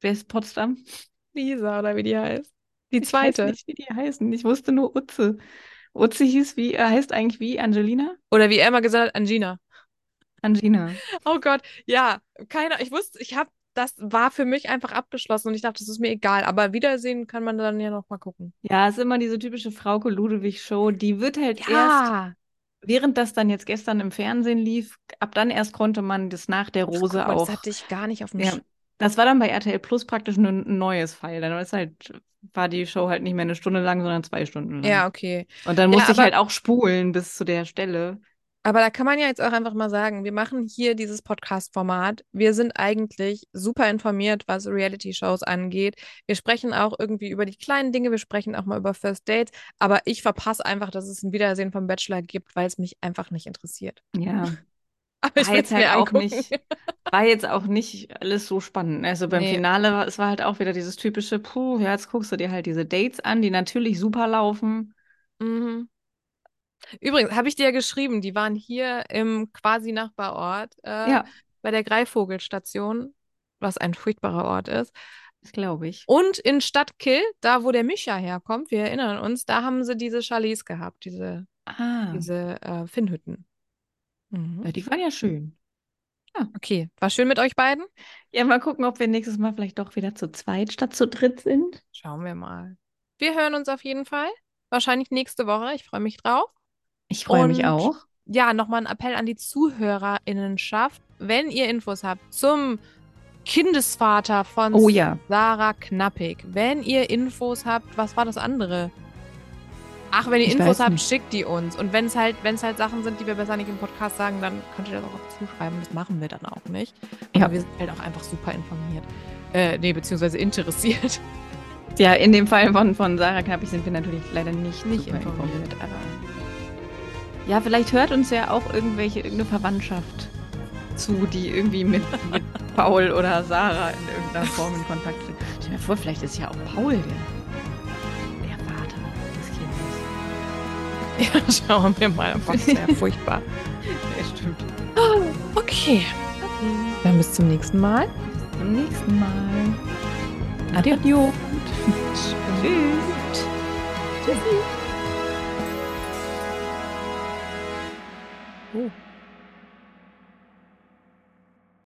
wer ist Potsdam? (laughs) Lisa oder wie die heißt. Die Ich weiß zweite. nicht, wie die heißen. Ich wusste nur Utze. Utze hieß wie, äh, heißt eigentlich wie Angelina? Oder wie er immer gesagt hat, Angina. Angina. Oh Gott, ja, keiner, ich wusste, ich habe, das war für mich einfach abgeschlossen und ich dachte, das ist mir egal, aber Wiedersehen kann man dann ja noch mal gucken. Ja, ist immer diese typische Frauke Ludewig-Show. Die wird halt erst, Ja, während das dann jetzt gestern im Fernsehen lief, ab dann erst konnte man das nach der Rose Guck mal, auch. das hatte ich gar nicht auf dem Ja, Schirm. das war dann bei RTL Plus praktisch ein neues Pfeil. Dann ist halt, war die Show halt nicht mehr eine Stunde lang, sondern zwei Stunden lang. Ja, okay. Und dann Ja, musste ich aber- halt auch spulen bis zu der Stelle. Aber da kann man ja jetzt auch einfach mal sagen, wir machen hier dieses Podcast-Format. Wir sind eigentlich super informiert, was Reality-Shows angeht. Wir sprechen auch irgendwie über die kleinen Dinge, wir sprechen auch mal über First Dates, aber ich verpasse einfach, dass es ein Wiedersehen vom Bachelor gibt, weil es mich einfach nicht interessiert. Ja, (laughs) Aber ich war jetzt halt auch angucken. nicht, war jetzt auch nicht alles so spannend. Also beim Nee. Finale war es war halt auch wieder dieses typische, puh, ja, jetzt guckst du dir halt diese Dates an, die natürlich super laufen. Mhm. Übrigens, habe ich dir ja geschrieben, die waren hier im quasi Nachbarort äh, Ja, bei der Greifvogelstation, was ein furchtbarer Ort ist. das glaube ich. Und in Stadtkill, da wo der Micha herkommt, wir erinnern uns, da haben sie diese Chalets gehabt, diese, Ah, diese äh, Finnhütten. Mhm. ja, die waren ja schön. Okay, war schön mit euch beiden? Ja, mal gucken, ob wir nächstes Mal vielleicht doch wieder zu zweit statt zu dritt sind. Schauen wir mal. Wir hören uns auf jeden Fall. Wahrscheinlich nächste Woche. Ich freue mich drauf. Ich freue mich auch. ja, nochmal ein Appell an die ZuhörerInnenschaft. Wenn ihr Infos habt zum Kindesvater von Oh ja. Sarah Knappig, wenn ihr Infos habt, was war das andere? Ach, wenn ihr Ich Infos habt, nicht. schickt die uns. Und wenn es halt, wenn es halt Sachen sind, die wir besser nicht im Podcast sagen, dann könnt ihr das auch zuschreiben. Das machen wir dann auch nicht. Aber Ja. wir sind halt auch einfach super informiert. Äh, nee, beziehungsweise interessiert. Ja, in dem Fall von, von Sarah Knappig sind wir natürlich leider nicht, Nicht super informiert. Aber ja, vielleicht hört uns ja auch irgendwelche, irgendeine Verwandtschaft zu, die irgendwie mit, mit (laughs) Paul oder Sarah in irgendeiner Form in Kontakt steht. Stell dir vor, vielleicht ist ja auch Paul der, der Vater des Kindes. (laughs) Ja, schauen wir mal. Das ist ja (laughs) furchtbar. Ja, stimmt. Okay. Dann bis zum nächsten Mal. Bis zum nächsten Mal. Adios. Tschüss. Oh.